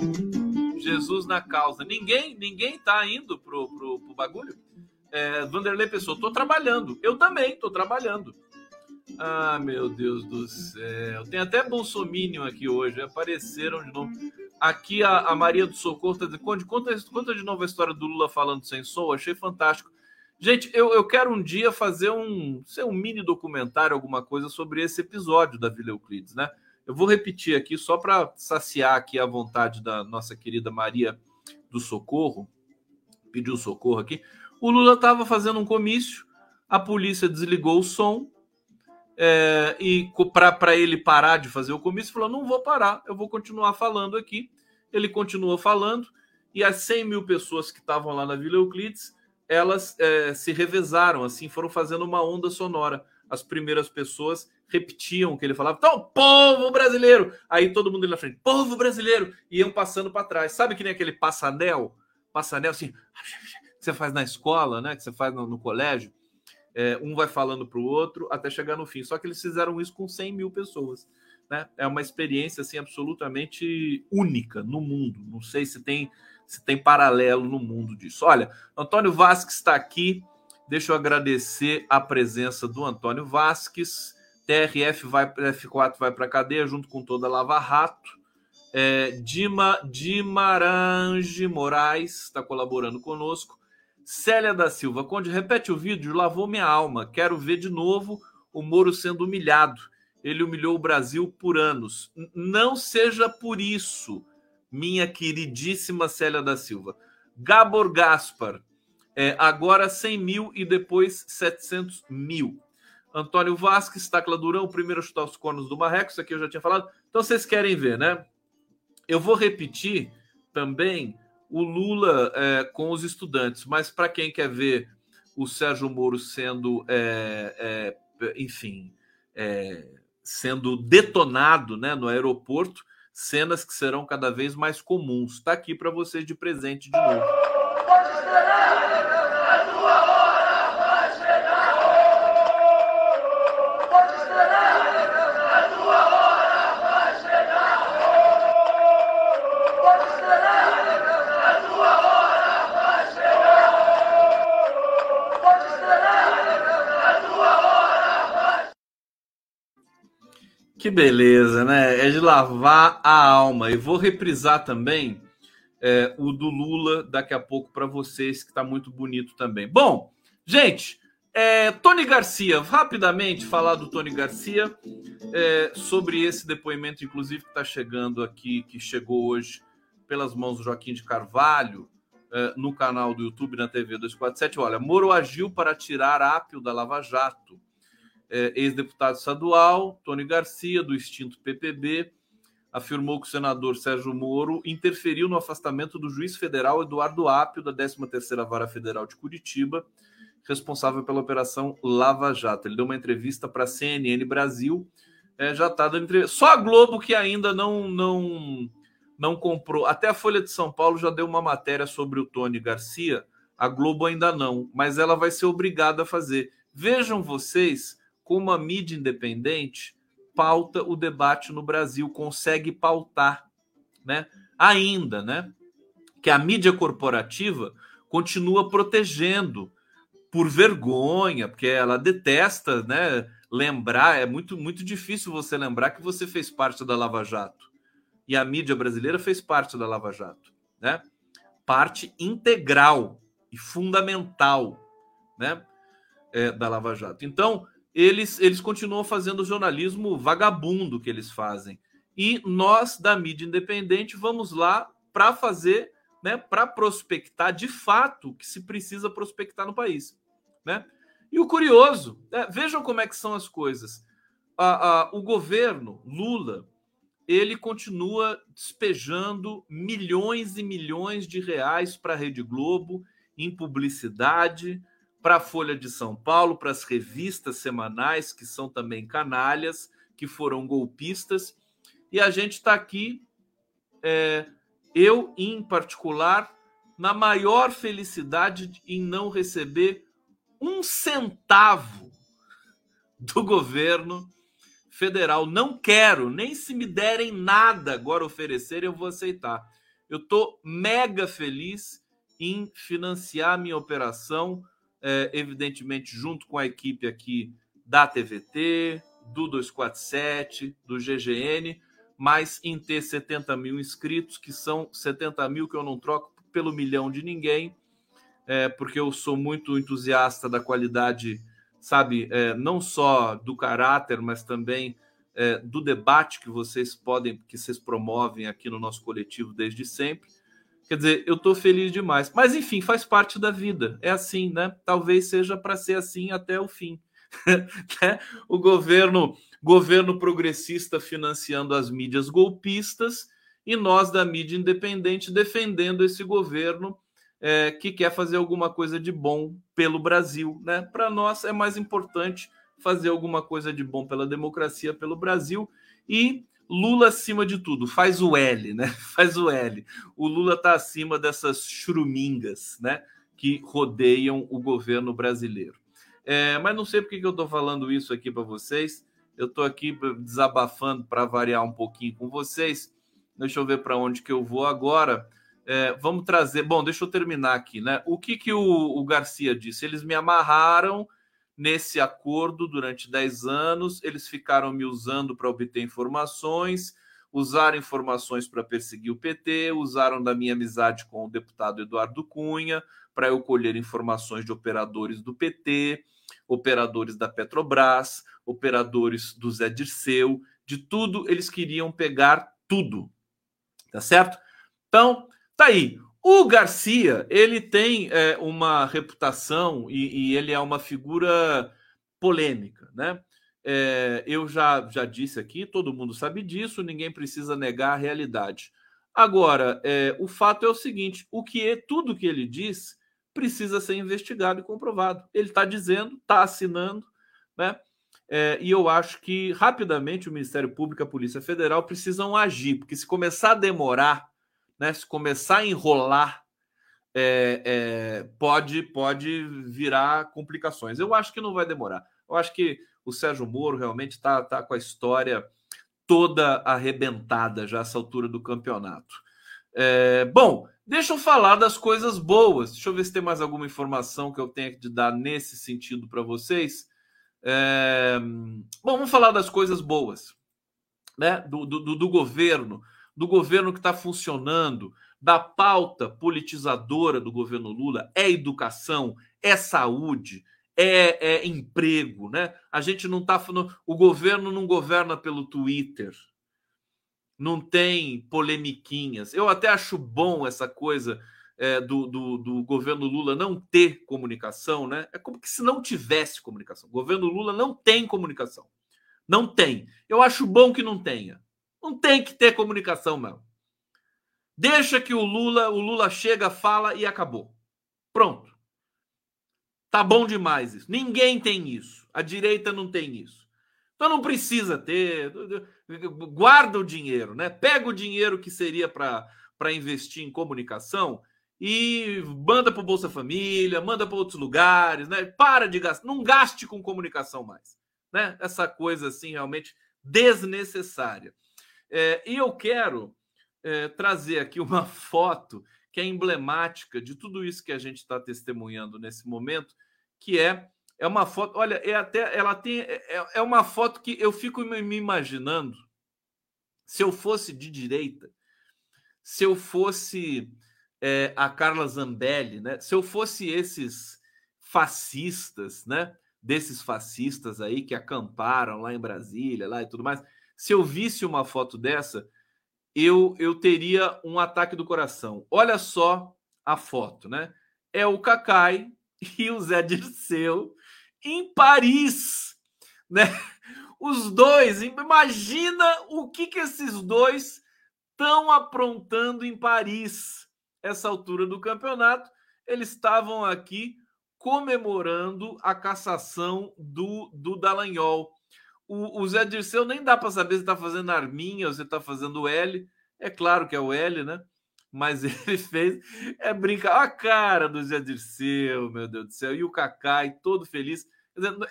Jesus na causa. Ninguém, ninguém tá indo pro, pro, pro bagulho. É, Vanderlei Pessoa, tô trabalhando. Eu também tô trabalhando. Ah, meu Deus do céu. Tem até Bolsominion aqui hoje. Apareceram de novo. Aqui a, a Maria do Socorro tá dizendo: conta, conta, conta de novo a história do Lula falando sem som. Achei fantástico. Gente, eu, eu quero um dia fazer um, sei, um mini documentário, alguma coisa sobre esse episódio da Vila Euclides, né? Eu vou repetir aqui só para saciar aqui a vontade da nossa querida Maria do Socorro, pediu socorro aqui. O Lula estava fazendo um comício, a polícia desligou o som é, e para ele parar de fazer o comício, falou: não vou parar, eu vou continuar falando aqui. Ele continuou falando e as 100 mil pessoas que estavam lá na Vila Euclides, elas é, se revezaram, assim, foram fazendo uma onda sonora. As primeiras pessoas repetiam o que ele falava. Então, povo brasileiro! Aí todo mundo ali na frente, povo brasileiro! Iam passando para trás. Sabe que nem aquele passanel? Passanel assim, que você faz na escola, né? Que você faz no, no colégio. É, um vai falando para o outro até chegar no fim. Só que eles fizeram isso com 100 mil pessoas. Né? É uma experiência assim absolutamente única no mundo. Não sei se tem se tem paralelo no mundo disso. Olha, Antônio Vasques está aqui. Deixa eu agradecer a presença do Antônio Vasques. TRF vai F4 vai para cadeia junto com toda a Lava Rato. É, Dima Dimarange Moraes está colaborando conosco. Célia da Silva, Conde, repete o vídeo, lavou minha alma. Quero ver de novo o Moro sendo humilhado. Ele humilhou o Brasil por anos. Não seja por isso, minha queridíssima Célia da Silva. Gabor Gaspar, é, agora 100 mil e depois 700 mil. Antônio Vasques, Tacla Durão, primeiro chutar os cornos do Marreco, isso aqui eu já tinha falado. Então vocês querem ver, né? Eu vou repetir também o Lula é, com os estudantes, mas para quem quer ver o Sérgio Moro sendo, é, é, enfim, é, sendo detonado né, no aeroporto, cenas que serão cada vez mais comuns. Está aqui para vocês de presente de novo. Que beleza, né? É de lavar a alma. E vou reprisar também é, o do Lula daqui a pouco para vocês, que está muito bonito também. Bom, gente, é, Tony Garcia, rapidamente falar do Tony Garcia é, sobre esse depoimento, inclusive, que está chegando aqui, que chegou hoje pelas mãos do Joaquim de Carvalho, é, no canal do YouTube, na TV 247. Olha, Moro agiu para tirar Ápio da Lava Jato é, ex-deputado estadual, Tony Garcia, do extinto PPB, afirmou que o senador Sérgio Moro interferiu no afastamento do juiz federal Eduardo Apio, da 13ª Vara Federal de Curitiba, responsável pela Operação Lava Jato. Ele deu uma entrevista para a CNN Brasil, é, já está dando entrevista. Só a Globo que ainda não, não, não comprou. Até a Folha de São Paulo já deu uma matéria sobre o Tony Garcia, a Globo ainda não, mas ela vai ser obrigada a fazer. Vejam vocês como a mídia independente pauta o debate no Brasil, consegue pautar, né? Ainda, né? Que a mídia corporativa continua protegendo por vergonha, porque ela detesta, né? Lembrar, é muito, muito difícil você lembrar que você fez parte da Lava Jato. E a mídia brasileira fez parte da Lava Jato, né? Parte integral e fundamental, né? É, da Lava Jato. Então, eles, eles continuam fazendo o jornalismo vagabundo que eles fazem. E nós, da mídia independente, vamos lá para fazer, né, para prospectar de fato que se precisa prospectar no país. Né? E o curioso, né, vejam como é que são as coisas. A, o governo Lula ele continua despejando milhões e milhões de reais para a Rede Globo em publicidade, para a Folha de São Paulo, para as revistas semanais, que são também canalhas, que foram golpistas. E a gente está aqui, é, eu em particular, na maior felicidade em não receber um centavo do governo federal. Não quero, nem se me derem nada agora oferecer, eu vou aceitar. Eu estou mega feliz em financiar minha operação é, evidentemente, junto com a equipe aqui da TVT, do 247, do GGN, mas em ter 70 mil inscritos, que são 70 mil que eu não troco pelo milhão de ninguém, é, porque eu sou muito entusiasta da qualidade, sabe, é, não só do caráter, mas também é, do debate que vocês podem, que vocês promovem aqui no nosso coletivo desde sempre. Quer dizer, eu estou feliz demais. Mas, enfim, faz parte da vida. É assim, né? Talvez seja para ser assim até o fim. [laughs] Né? o governo, governo progressista financiando as mídias golpistas e nós da mídia independente defendendo esse governo é, que quer fazer alguma coisa de bom pelo Brasil. Né? Para nós é mais importante fazer alguma coisa de bom pela democracia, pelo Brasil e Lula acima de tudo, faz o L, né? [laughs] Faz o L. O Lula está acima dessas churumingas, né? Que rodeiam o governo brasileiro. É, mas não sei por que eu estou falando isso aqui para vocês. Eu estou aqui desabafando para variar um pouquinho com vocês. Deixa eu ver para onde que eu vou agora. É, vamos trazer. Bom, deixa eu terminar aqui, né? O que, que o, o Garcia disse? Eles me amarraram Nesse acordo, durante 10 anos, eles ficaram me usando para obter informações, usaram informações para perseguir o PT, usaram da minha amizade com o deputado Eduardo Cunha para eu colher informações de operadores do PT, operadores da Petrobras, operadores do Zé Dirceu, de tudo, eles queriam pegar tudo. Tá certo? Então, tá aí. O Garcia, ele tem é, uma reputação e, e, ele é uma figura polêmica, né? É, eu já, já disse aqui, todo mundo sabe disso, ninguém precisa negar a realidade. Agora, é, o fato é o seguinte: o que é tudo que ele diz precisa ser investigado e comprovado. Ele está dizendo, está assinando, né? É, e eu acho que rapidamente o Ministério Público e a Polícia Federal precisam agir, porque se começar a demorar, né, se começar a enrolar, é, é, pode, pode virar complicações. Eu acho que não vai demorar. Eu acho que o Sérgio Moro realmente está tá com a história toda arrebentada já essa altura do campeonato. É, bom, deixa eu falar das coisas boas. Deixa eu ver se tem mais alguma informação que eu tenha de dar nesse sentido para vocês. É, bom, vamos falar das coisas boas, né? Do, do, do governo, do governo que está funcionando, da pauta politizadora do governo Lula é educação, é saúde, é, é emprego, né? A gente não está o governo não governa pelo Twitter, não tem polemiquinhas. Eu até acho bom essa coisa é, do, do, do, governo Lula não ter comunicação, né? É como se não tivesse comunicação. O governo Lula não tem comunicação. Não tem. Eu acho bom que não tenha. Não tem que ter comunicação, meu. Deixa que o Lula, o Lula chega, fala e acabou. Pronto. Tá bom demais isso. Ninguém tem isso. A direita não tem isso. Então não precisa ter. Guarda o dinheiro, né? Pega o dinheiro que seria para investir em comunicação e manda para o Bolsa Família, manda para outros lugares, né? Para de gastar, não gaste com comunicação mais, né? Essa coisa assim realmente desnecessária. É, e eu quero é, trazer aqui [laughs] uma foto que é emblemática de tudo isso que a gente está testemunhando nesse momento, que é é uma foto, olha, é até ela tem é, é, é uma foto que eu fico me imaginando se eu fosse de direita, se eu fosse é, a Carla Zambelli, né? Se eu fosse esses fascistas, né? Desses fascistas aí que acamparam lá em Brasília, lá e tudo mais, se eu visse uma foto dessa, eu, eu teria um ataque do coração. Olha só a foto, né? É o Cacai [laughs] e o Zé Dirceu em Paris, né? Os dois, imagina o que, que esses dois estão aprontando em Paris essa altura do campeonato, eles estavam aqui comemorando a cassação do, do Dallagnol. O, o Zé Dirceu nem dá para saber se está fazendo arminha ou se está fazendo L. É claro que é o L, né? Mas [laughs] ele fez. É brincar. A cara do Zé Dirceu, meu Deus do céu. E o Cacai, todo feliz.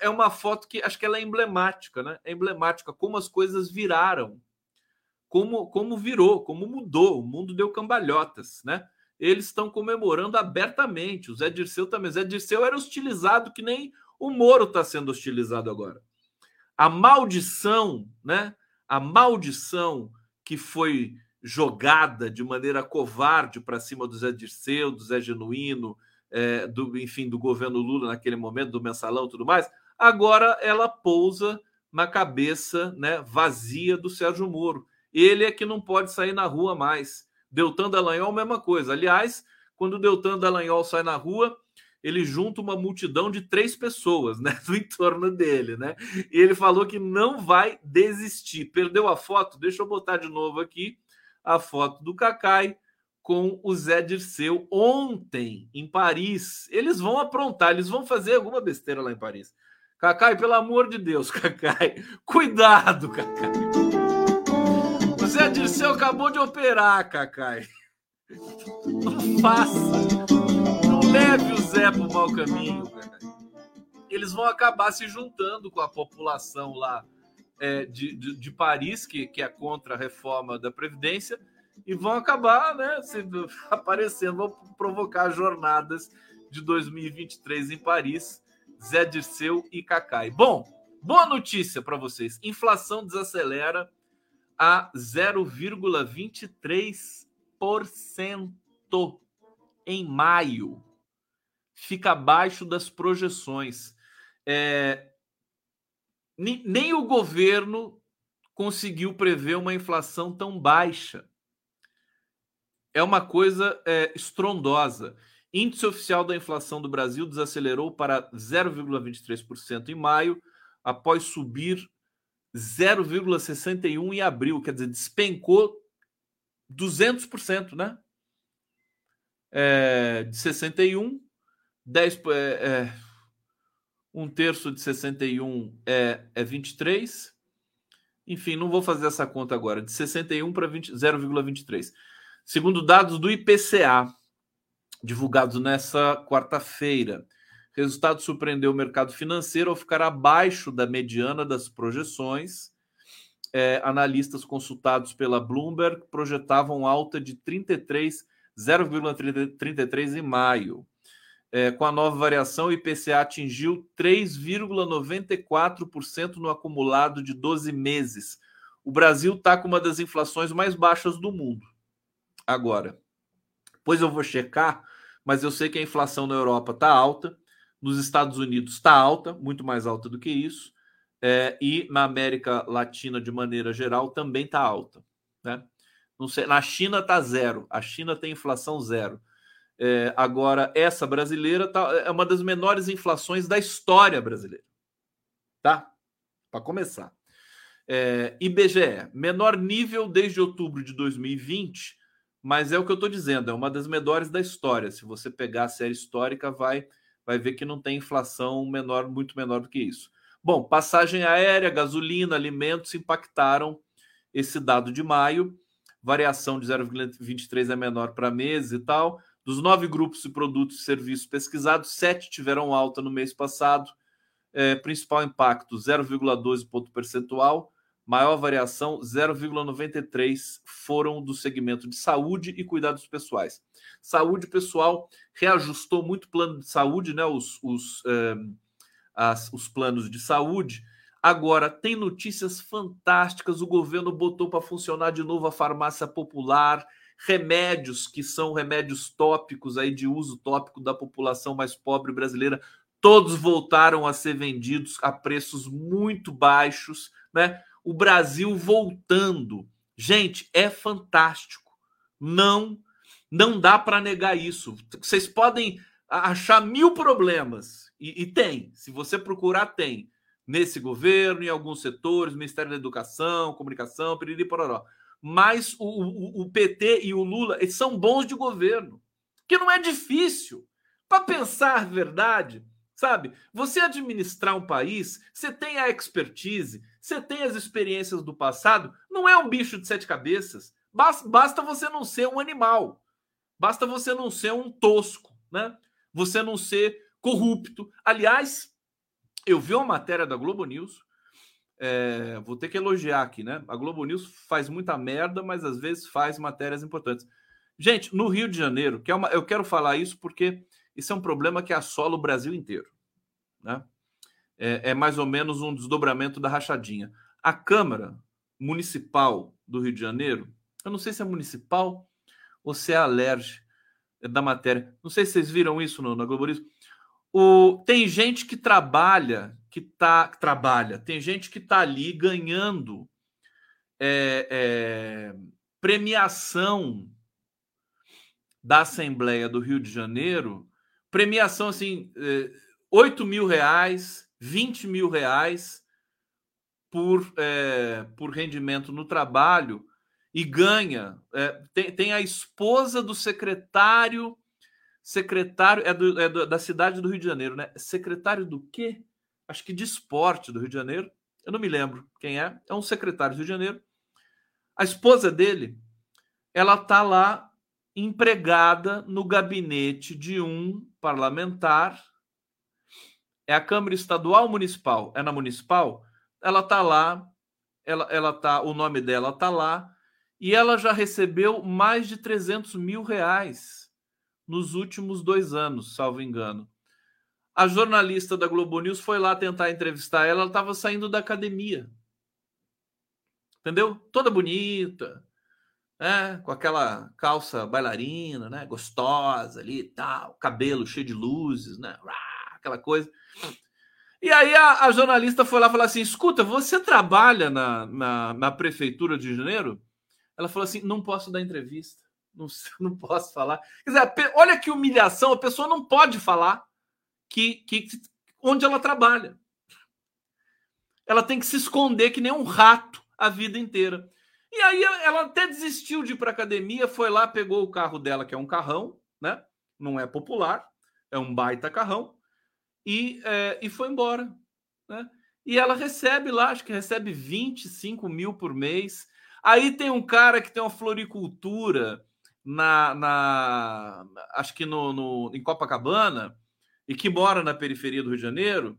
É uma foto que acho que ela é emblemática, né? É emblemática, como as coisas viraram. Como, como virou, como mudou. O mundo deu cambalhotas, né? eles estão comemorando abertamente. O Zé Dirceu também. O Zé Dirceu era hostilizado que nem o Moro está sendo hostilizado agora. A maldição, né? A maldição que foi jogada de maneira covarde para cima do Zé Dirceu, do Zé Genuíno, é, do, enfim, do governo Lula naquele momento, do mensalão e tudo mais, agora ela pousa na cabeça né, vazia do Sérgio Moro. Ele é que não pode sair na rua mais. Deltan Dallagnol, mesma coisa. Aliás, quando Deltan Dallagnol sai na rua, ele junta uma multidão de três pessoas, né, [laughs] do entorno dele, né? E ele falou que não vai desistir. Perdeu a foto? Deixa eu botar de novo aqui a foto do Cacai com o Zé Dirceu ontem em Paris. Eles vão aprontar, eles vão fazer alguma besteira lá em Paris. Cacai, pelo amor de Deus, [laughs] Cacai, cuidado, Cacai. Zé Dirceu acabou de operar, Cacai. [laughs] Não faça. Leve o Zé para o mau caminho. Eles vão acabar se juntando com a população lá é, de, de, de, Paris, que, que é contra a reforma da Previdência, e vão acabar né, se, [laughs] aparecendo, vão provocar jornadas de 2023 em Paris. Zé Dirceu e Cacai. Bom, boa notícia para vocês: inflação desacelera a 0,23% em maio. Fica abaixo das projeções. É, nem o governo conseguiu prever uma inflação tão baixa. É uma coisa é, estrondosa. Índice oficial da inflação do Brasil desacelerou para 0,23% em maio, após subir 0,61 em abril, quer dizer, despencou 200%, né? É, de 61 10, é, é, um terço de 61 é, é 23. Enfim, não vou fazer essa conta agora. De 61 para 0,23. Segundo dados do IPCA, divulgados nessa quarta-feira. Resultado surpreendeu o mercado financeiro ao ficar abaixo da mediana das projeções. É, analistas consultados pela Bloomberg projetavam alta de 33, 0,33 em maio. É, com a nova variação, o IPCA atingiu 3,94% no acumulado de 12 meses. O Brasil está com uma das inflações mais baixas do mundo. Agora, pois eu vou checar, mas eu sei que a inflação na Europa está alta, nos Estados Unidos está alta, muito mais alta do que isso, é, e na América Latina, de maneira geral, também está alta. Né? Sei, na China está zero, a China tem inflação zero. É, agora, essa brasileira tá, é uma das menores inflações da história brasileira. Tá? Para começar. É, IBGE, menor nível desde outubro de 2020, mas é o que eu estou dizendo, é uma das menores da história. Se você pegar a série histórica, vai, vai ver que não tem inflação menor, muito menor do que isso. Bom, passagem aérea, gasolina, alimentos impactaram esse dado de maio. Variação de 0,23 é menor para meses e tal. Dos nove grupos de produtos e serviços pesquisados, sete tiveram alta no mês passado. É, principal impacto, 0,12 ponto percentual. Maior variação, 0,93 foram do segmento de saúde e cuidados pessoais. Saúde pessoal reajustou muito o plano de saúde, né? Os, os, é, as, os planos de saúde. Agora, tem notícias fantásticas. O governo botou para funcionar de novo a farmácia popular remédios que são remédios tópicos aí de uso tópico da população mais pobre brasileira, todos voltaram a ser vendidos a preços muito baixos, né? O Brasil voltando. Gente, é fantástico. Não não dá para negar isso. Vocês podem achar mil problemas e, e, tem. Se você procurar, tem nesse governo, em alguns setores, Ministério da Educação, Comunicação, piriri pororó mas o, o, o PT e o Lula são bons de governo, que não é difícil. Para pensar verdade, sabe? Você administrar um país, você tem a expertise, você tem as experiências do passado, não é um bicho de sete cabeças. Basta você não ser um animal, basta você não ser um tosco, né? Você não ser corrupto. Aliás, eu vi uma matéria da Globo News é, vou ter que elogiar aqui, né? A Globo News faz muita merda, mas às vezes faz matérias importantes. Gente, no Rio de Janeiro, que é uma, eu quero falar isso porque isso é um problema que assola o Brasil inteiro, né? É, é mais ou menos um desdobramento da rachadinha. A Câmara Municipal do Rio de Janeiro, eu não sei se é municipal ou se é alerge da matéria. Não sei se vocês viram isso no, na Globo News. O, tem gente que trabalha, que tá que trabalha, tem gente que está ali ganhando é, é, premiação da Assembleia do Rio de Janeiro, premiação assim, é, 8 mil reais, 20 mil reais por, é, por rendimento no trabalho e ganha. É, tem, tem a esposa do secretário secretário é, do, é do, da cidade do Rio de Janeiro, né? Secretário do quê? Acho que de esporte do Rio de Janeiro. Eu não me lembro quem é. É um secretário do Rio de Janeiro. A esposa dele, ela tá lá empregada no gabinete de um parlamentar. É a Câmara Estadual Municipal? É na Municipal? Ela tá lá, ela, ela tá, o nome dela tá lá, e ela já recebeu mais de 300 mil reais nos últimos dois anos, salvo engano. A jornalista da Globo News foi lá tentar entrevistar ela, ela estava saindo da academia. Entendeu? Toda bonita, né? com aquela calça bailarina, né? gostosa ali e tal, cabelo cheio de luzes, né? aquela coisa. E aí a, a jornalista foi lá falar assim: escuta, você trabalha na, na, na prefeitura de Janeiro? Ela falou assim: não posso dar entrevista não, [laughs] não posso falar. Quer dizer, olha que humilhação, a pessoa não pode falar que, que onde ela trabalha. Ela tem que se esconder que nem um rato a vida inteira. E aí ela até desistiu de ir para academia, foi lá, pegou o carro dela, que é um carrão, né? Não é popular, é um baita carrão, e, é, e foi embora. Né? E ela recebe lá, acho que recebe 25 mil por mês. Aí tem um cara que tem uma floricultura na, na acho que no, no, em Copacabana e que mora na periferia do Rio de Janeiro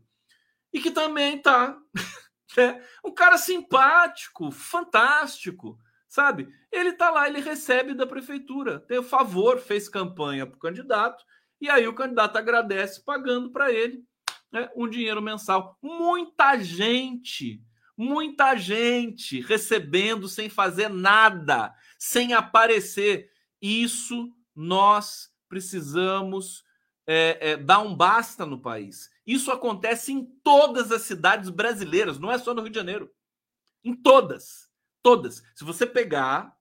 e que também tá [laughs] né? um cara simpático, fantástico, sabe? Ele tá lá, ele recebe da prefeitura, tem o favor, fez campanha para o candidato e aí o candidato agradece pagando para ele né, um dinheiro mensal. Muita gente, muita gente recebendo sem fazer nada, sem aparecer. Isso nós precisamos é, é, um basta no país. Isso acontece em todas as cidades brasileiras, não é só no Rio de Janeiro. Em todas. Todas. Se você pegar,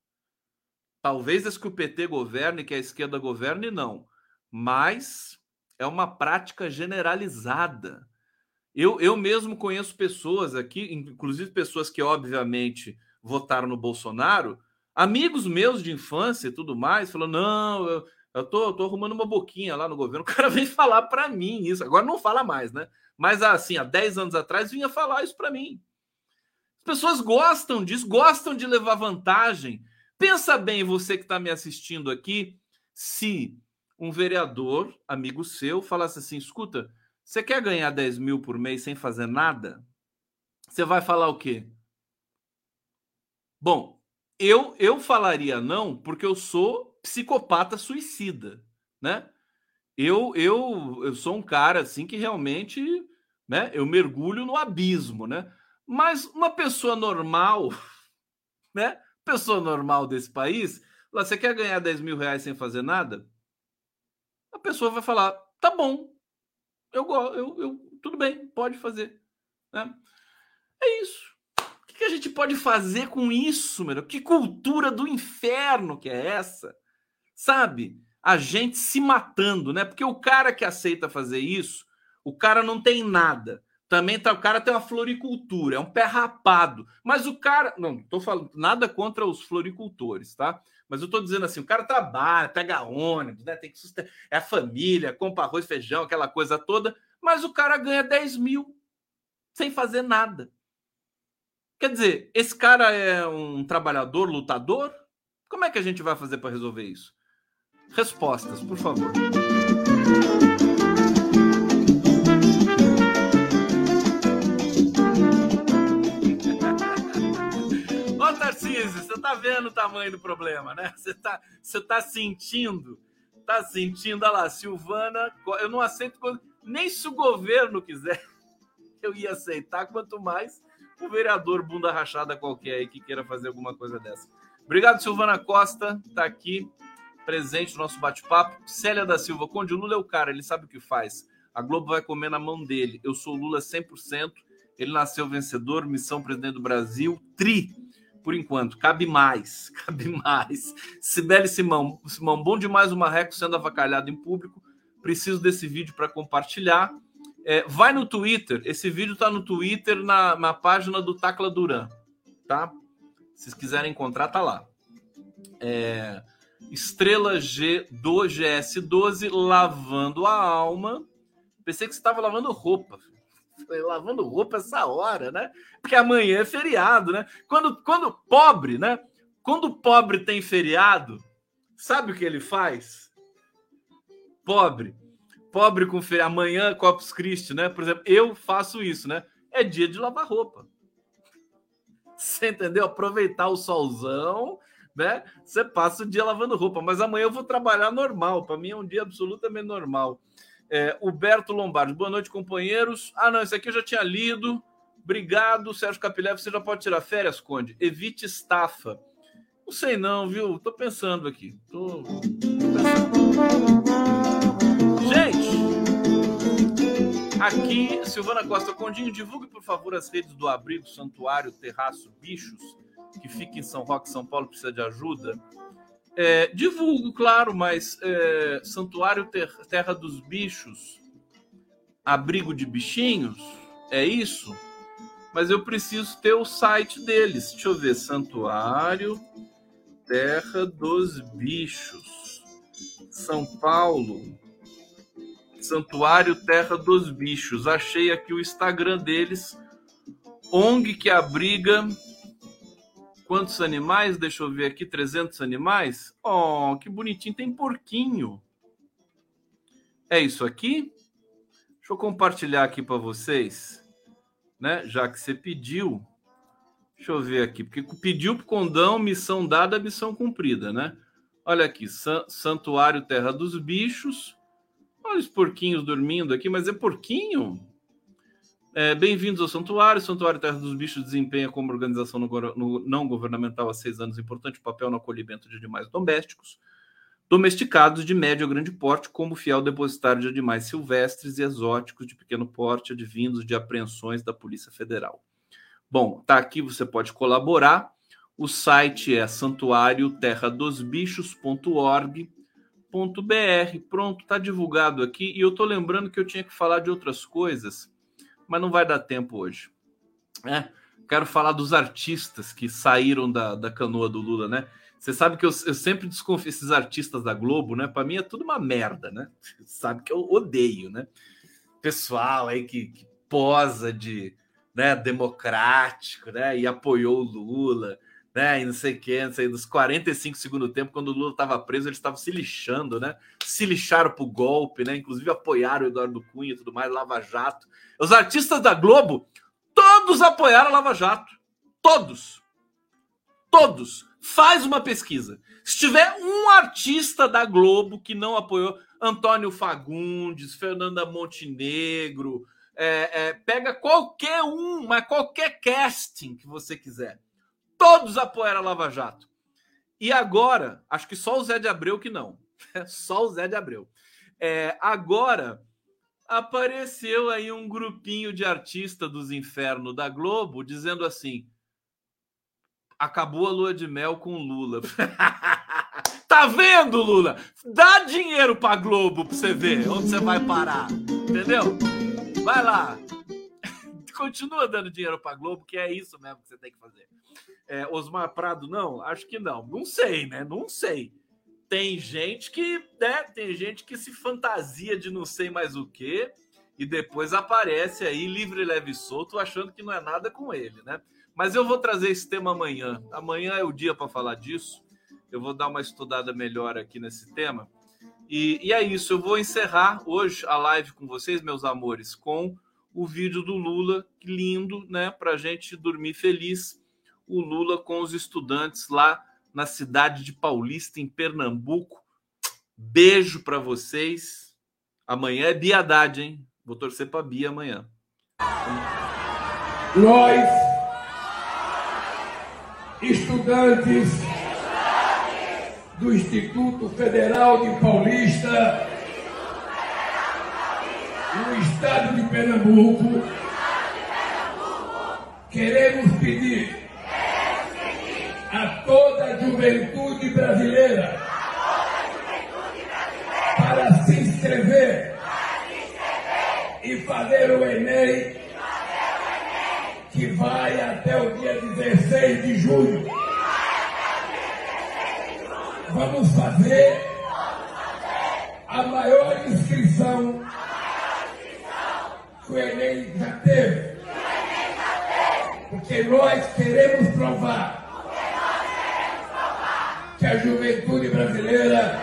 talvez as que o PT governe, que a esquerda governe, não mas é uma prática generalizada. Eu, eu mesmo conheço pessoas aqui, inclusive pessoas que, obviamente, votaram no Bolsonaro, amigos meus de infância e tudo mais, falando: não, eu, eu tô, tô arrumando uma boquinha lá no governo. [laughs] O cara vem falar para mim isso. Agora não fala mais, né? Mas assim, há 10 anos atrás vinha falar isso para mim. As pessoas gostam disso, gostam de levar vantagem. Pensa bem, você que está me assistindo aqui, se um vereador, amigo seu, falasse assim: escuta, você quer ganhar 10 mil por mês sem fazer nada? Você vai falar o quê? Bom, eu, eu falaria não porque eu sou psicopata suicida, né? Eu, eu, eu sou um cara assim que realmente, né? Eu mergulho no abismo, né? Mas uma pessoa normal, [laughs] né? Pessoa normal desse país, você quer ganhar 10 mil reais sem fazer nada? a pessoa vai falar: tá bom, eu, eu, eu tudo bem, pode fazer. Né? É isso. O que a gente pode fazer com isso, meu? Que cultura do inferno que é essa? Sabe? A gente se matando, né? Porque o cara que aceita fazer isso, o cara não tem nada. Também tá, o cara tem uma floricultura, é um pé rapado. Mas o cara. Não, tô falando nada contra os floricultores, tá? Mas eu estou dizendo assim: o cara trabalha, pega ônibus, né? Tem que sustentar. É a família, compra arroz, feijão, aquela coisa toda, mas o cara ganha 10 mil sem fazer nada. Quer dizer, esse cara é um trabalhador, lutador? Como é que a gente vai fazer para resolver isso? Respostas, por favor. [laughs] Tarcísio, você tá vendo o tamanho do problema, né? Você tá, você tá sentindo, tá sentindo, olha lá, Silvana, eu não aceito, nem se o governo quiser, [laughs] eu ia aceitar, quanto mais o vereador bunda rachada qualquer aí que queira fazer alguma coisa dessa. Obrigado, Silvana Costa, tá aqui, presente no nosso bate-papo. Célia da Silva, Conde Lula é o cara, ele sabe o que faz. A Globo vai comer na mão dele. Eu sou Lula 100%. Ele nasceu vencedor, missão presidente do Brasil, tri por enquanto. Cabe mais, [laughs] cabe mais. Sibeli Simão, Simão, bom demais o Marreco sendo avacalhado em público. Preciso desse vídeo para compartilhar. É, vai no Twitter, esse vídeo está no Twitter, na, na página do Tacla Duran, tá? Se vocês quiserem encontrar, tá lá. É, Estrela G do GS12 lavando a alma. Pensei que você estava lavando roupa lavando roupa essa hora, né? Porque amanhã é feriado, né? Quando, quando pobre, né? Quando pobre tem feriado, sabe o que ele faz? Pobre. Pobre com feriado. Amanhã, Corpus Christi, né? Por exemplo, eu faço isso, né? É dia de lavar roupa. Você entendeu? Aproveitar o solzão, né? Você passa o dia lavando roupa, mas amanhã eu vou trabalhar normal. Para mim é um dia absolutamente normal. É, Huberto Lombardi, boa noite, companheiros. Ah, não, esse aqui eu já tinha lido. Obrigado, Sérgio Capilé. Você já pode tirar férias, Conde. Evite estafa. Não sei não, viu? Tô pensando aqui. Tô. Gente, aqui, Silvana Costa Condinho, divulgue, por favor, as redes do Abrigo Santuário Terraço Bichos, que fica em São Roque, São Paulo, precisa de ajuda. É, divulgo, claro, mas é, Santuário ter, Terra dos Bichos, abrigo de bichinhos, é isso? Mas eu preciso ter o site deles. Deixa eu ver, Santuário Terra dos Bichos, São Paulo. Santuário Terra dos Bichos. Achei aqui o Instagram deles. ONG que abriga quantos animais? Deixa eu ver aqui, 300 animais. Oh, que bonitinho, tem porquinho. É isso aqui? Deixa eu compartilhar aqui para vocês, né? Já que você pediu. Deixa eu ver aqui, porque pediu para condão, missão dada, missão cumprida, né? Olha aqui, Santuário Terra dos Bichos. Olha os porquinhos dormindo aqui, mas é porquinho? É, Bem-vindos ao Santuário. O Santuário Terra dos Bichos desempenha como organização não governamental há seis anos importante papel no acolhimento de animais domésticos, domesticados de médio a grande porte, como fiel depositário de animais silvestres e exóticos de pequeno porte, advindos de apreensões da Polícia Federal. Bom, tá aqui, você pode colaborar. O site é santuárioterradosbichos.org.br. Pronto, tá divulgado aqui. E eu tô lembrando que eu tinha que falar de outras coisas, mas não vai dar tempo hoje. É, quero falar dos artistas que saíram da, da canoa do Lula, né? Você sabe que eu, eu sempre desconfio esses artistas da Globo, né? Para mim é tudo uma merda, né? [laughs] Você sabe que eu odeio, né? Pessoal aí que, que posa de né, democrático, né, e apoiou o Lula, né, e não sei o que, não sei, dos 45 segundo tempo, quando o Lula estava preso, eles estavam se lixando, né, se lixaram pro golpe, né, inclusive apoiaram o Eduardo Cunha e tudo mais, Lava Jato. Os artistas da Globo, todos apoiaram a Lava Jato, todos, todos. Faz uma pesquisa. Se tiver um artista da Globo que não apoiou, Antônio Fagundes, Fernanda Montenegro, é, é, pega qualquer um, mas qualquer casting que você quiser. Todos apoiaram a Lava Jato. E agora, acho que só o Zé de Abreu que não. [laughs] só o Zé de Abreu. É, agora apareceu aí um grupinho de artistas dos infernos da Globo dizendo assim: acabou a lua de mel com Lula. [laughs] tá vendo, Lula? Dá dinheiro pra Globo pra você ver onde você vai parar. Entendeu? Vai lá. Continua dando dinheiro para Globo, que é isso mesmo que você tem que fazer. É, Osmar Prado, não? Acho que não. Não sei, né? Não sei. Tem gente que, né? Tem gente que se fantasia de não sei mais o que e depois aparece aí livre, leve e solto, achando que não é nada com ele, né? Mas eu vou trazer esse tema amanhã. Amanhã é o dia para falar disso. Eu vou dar uma estudada melhor aqui nesse tema. E, e, é isso, eu vou encerrar hoje a live com vocês, meus amores, com o vídeo do Lula, lindo, né? Para a gente dormir feliz. O Lula com os estudantes lá na cidade de Paulista, em Pernambuco. Beijo para vocês. Amanhã é Biadade, hein? Vou torcer para Bia amanhã.
Nós, estudantes do Instituto Federal de Paulista, estado de Pernambuco, queremos pedir a toda a juventude brasileira para se inscrever e fazer o Enem, que vai até o dia 16 de julho vamos fazer a maior inscrição que o Enem já teve. Nós queremos provar que a juventude brasileira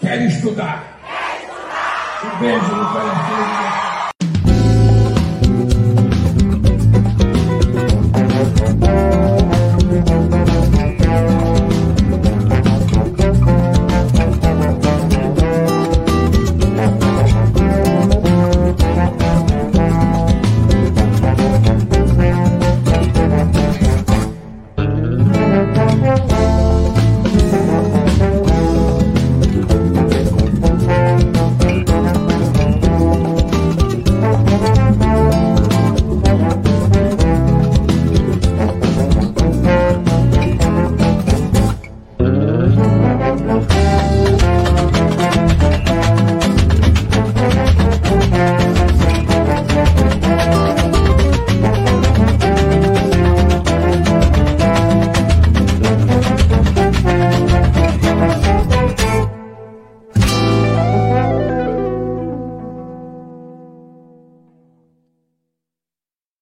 quer estudar. Um beijo no coração.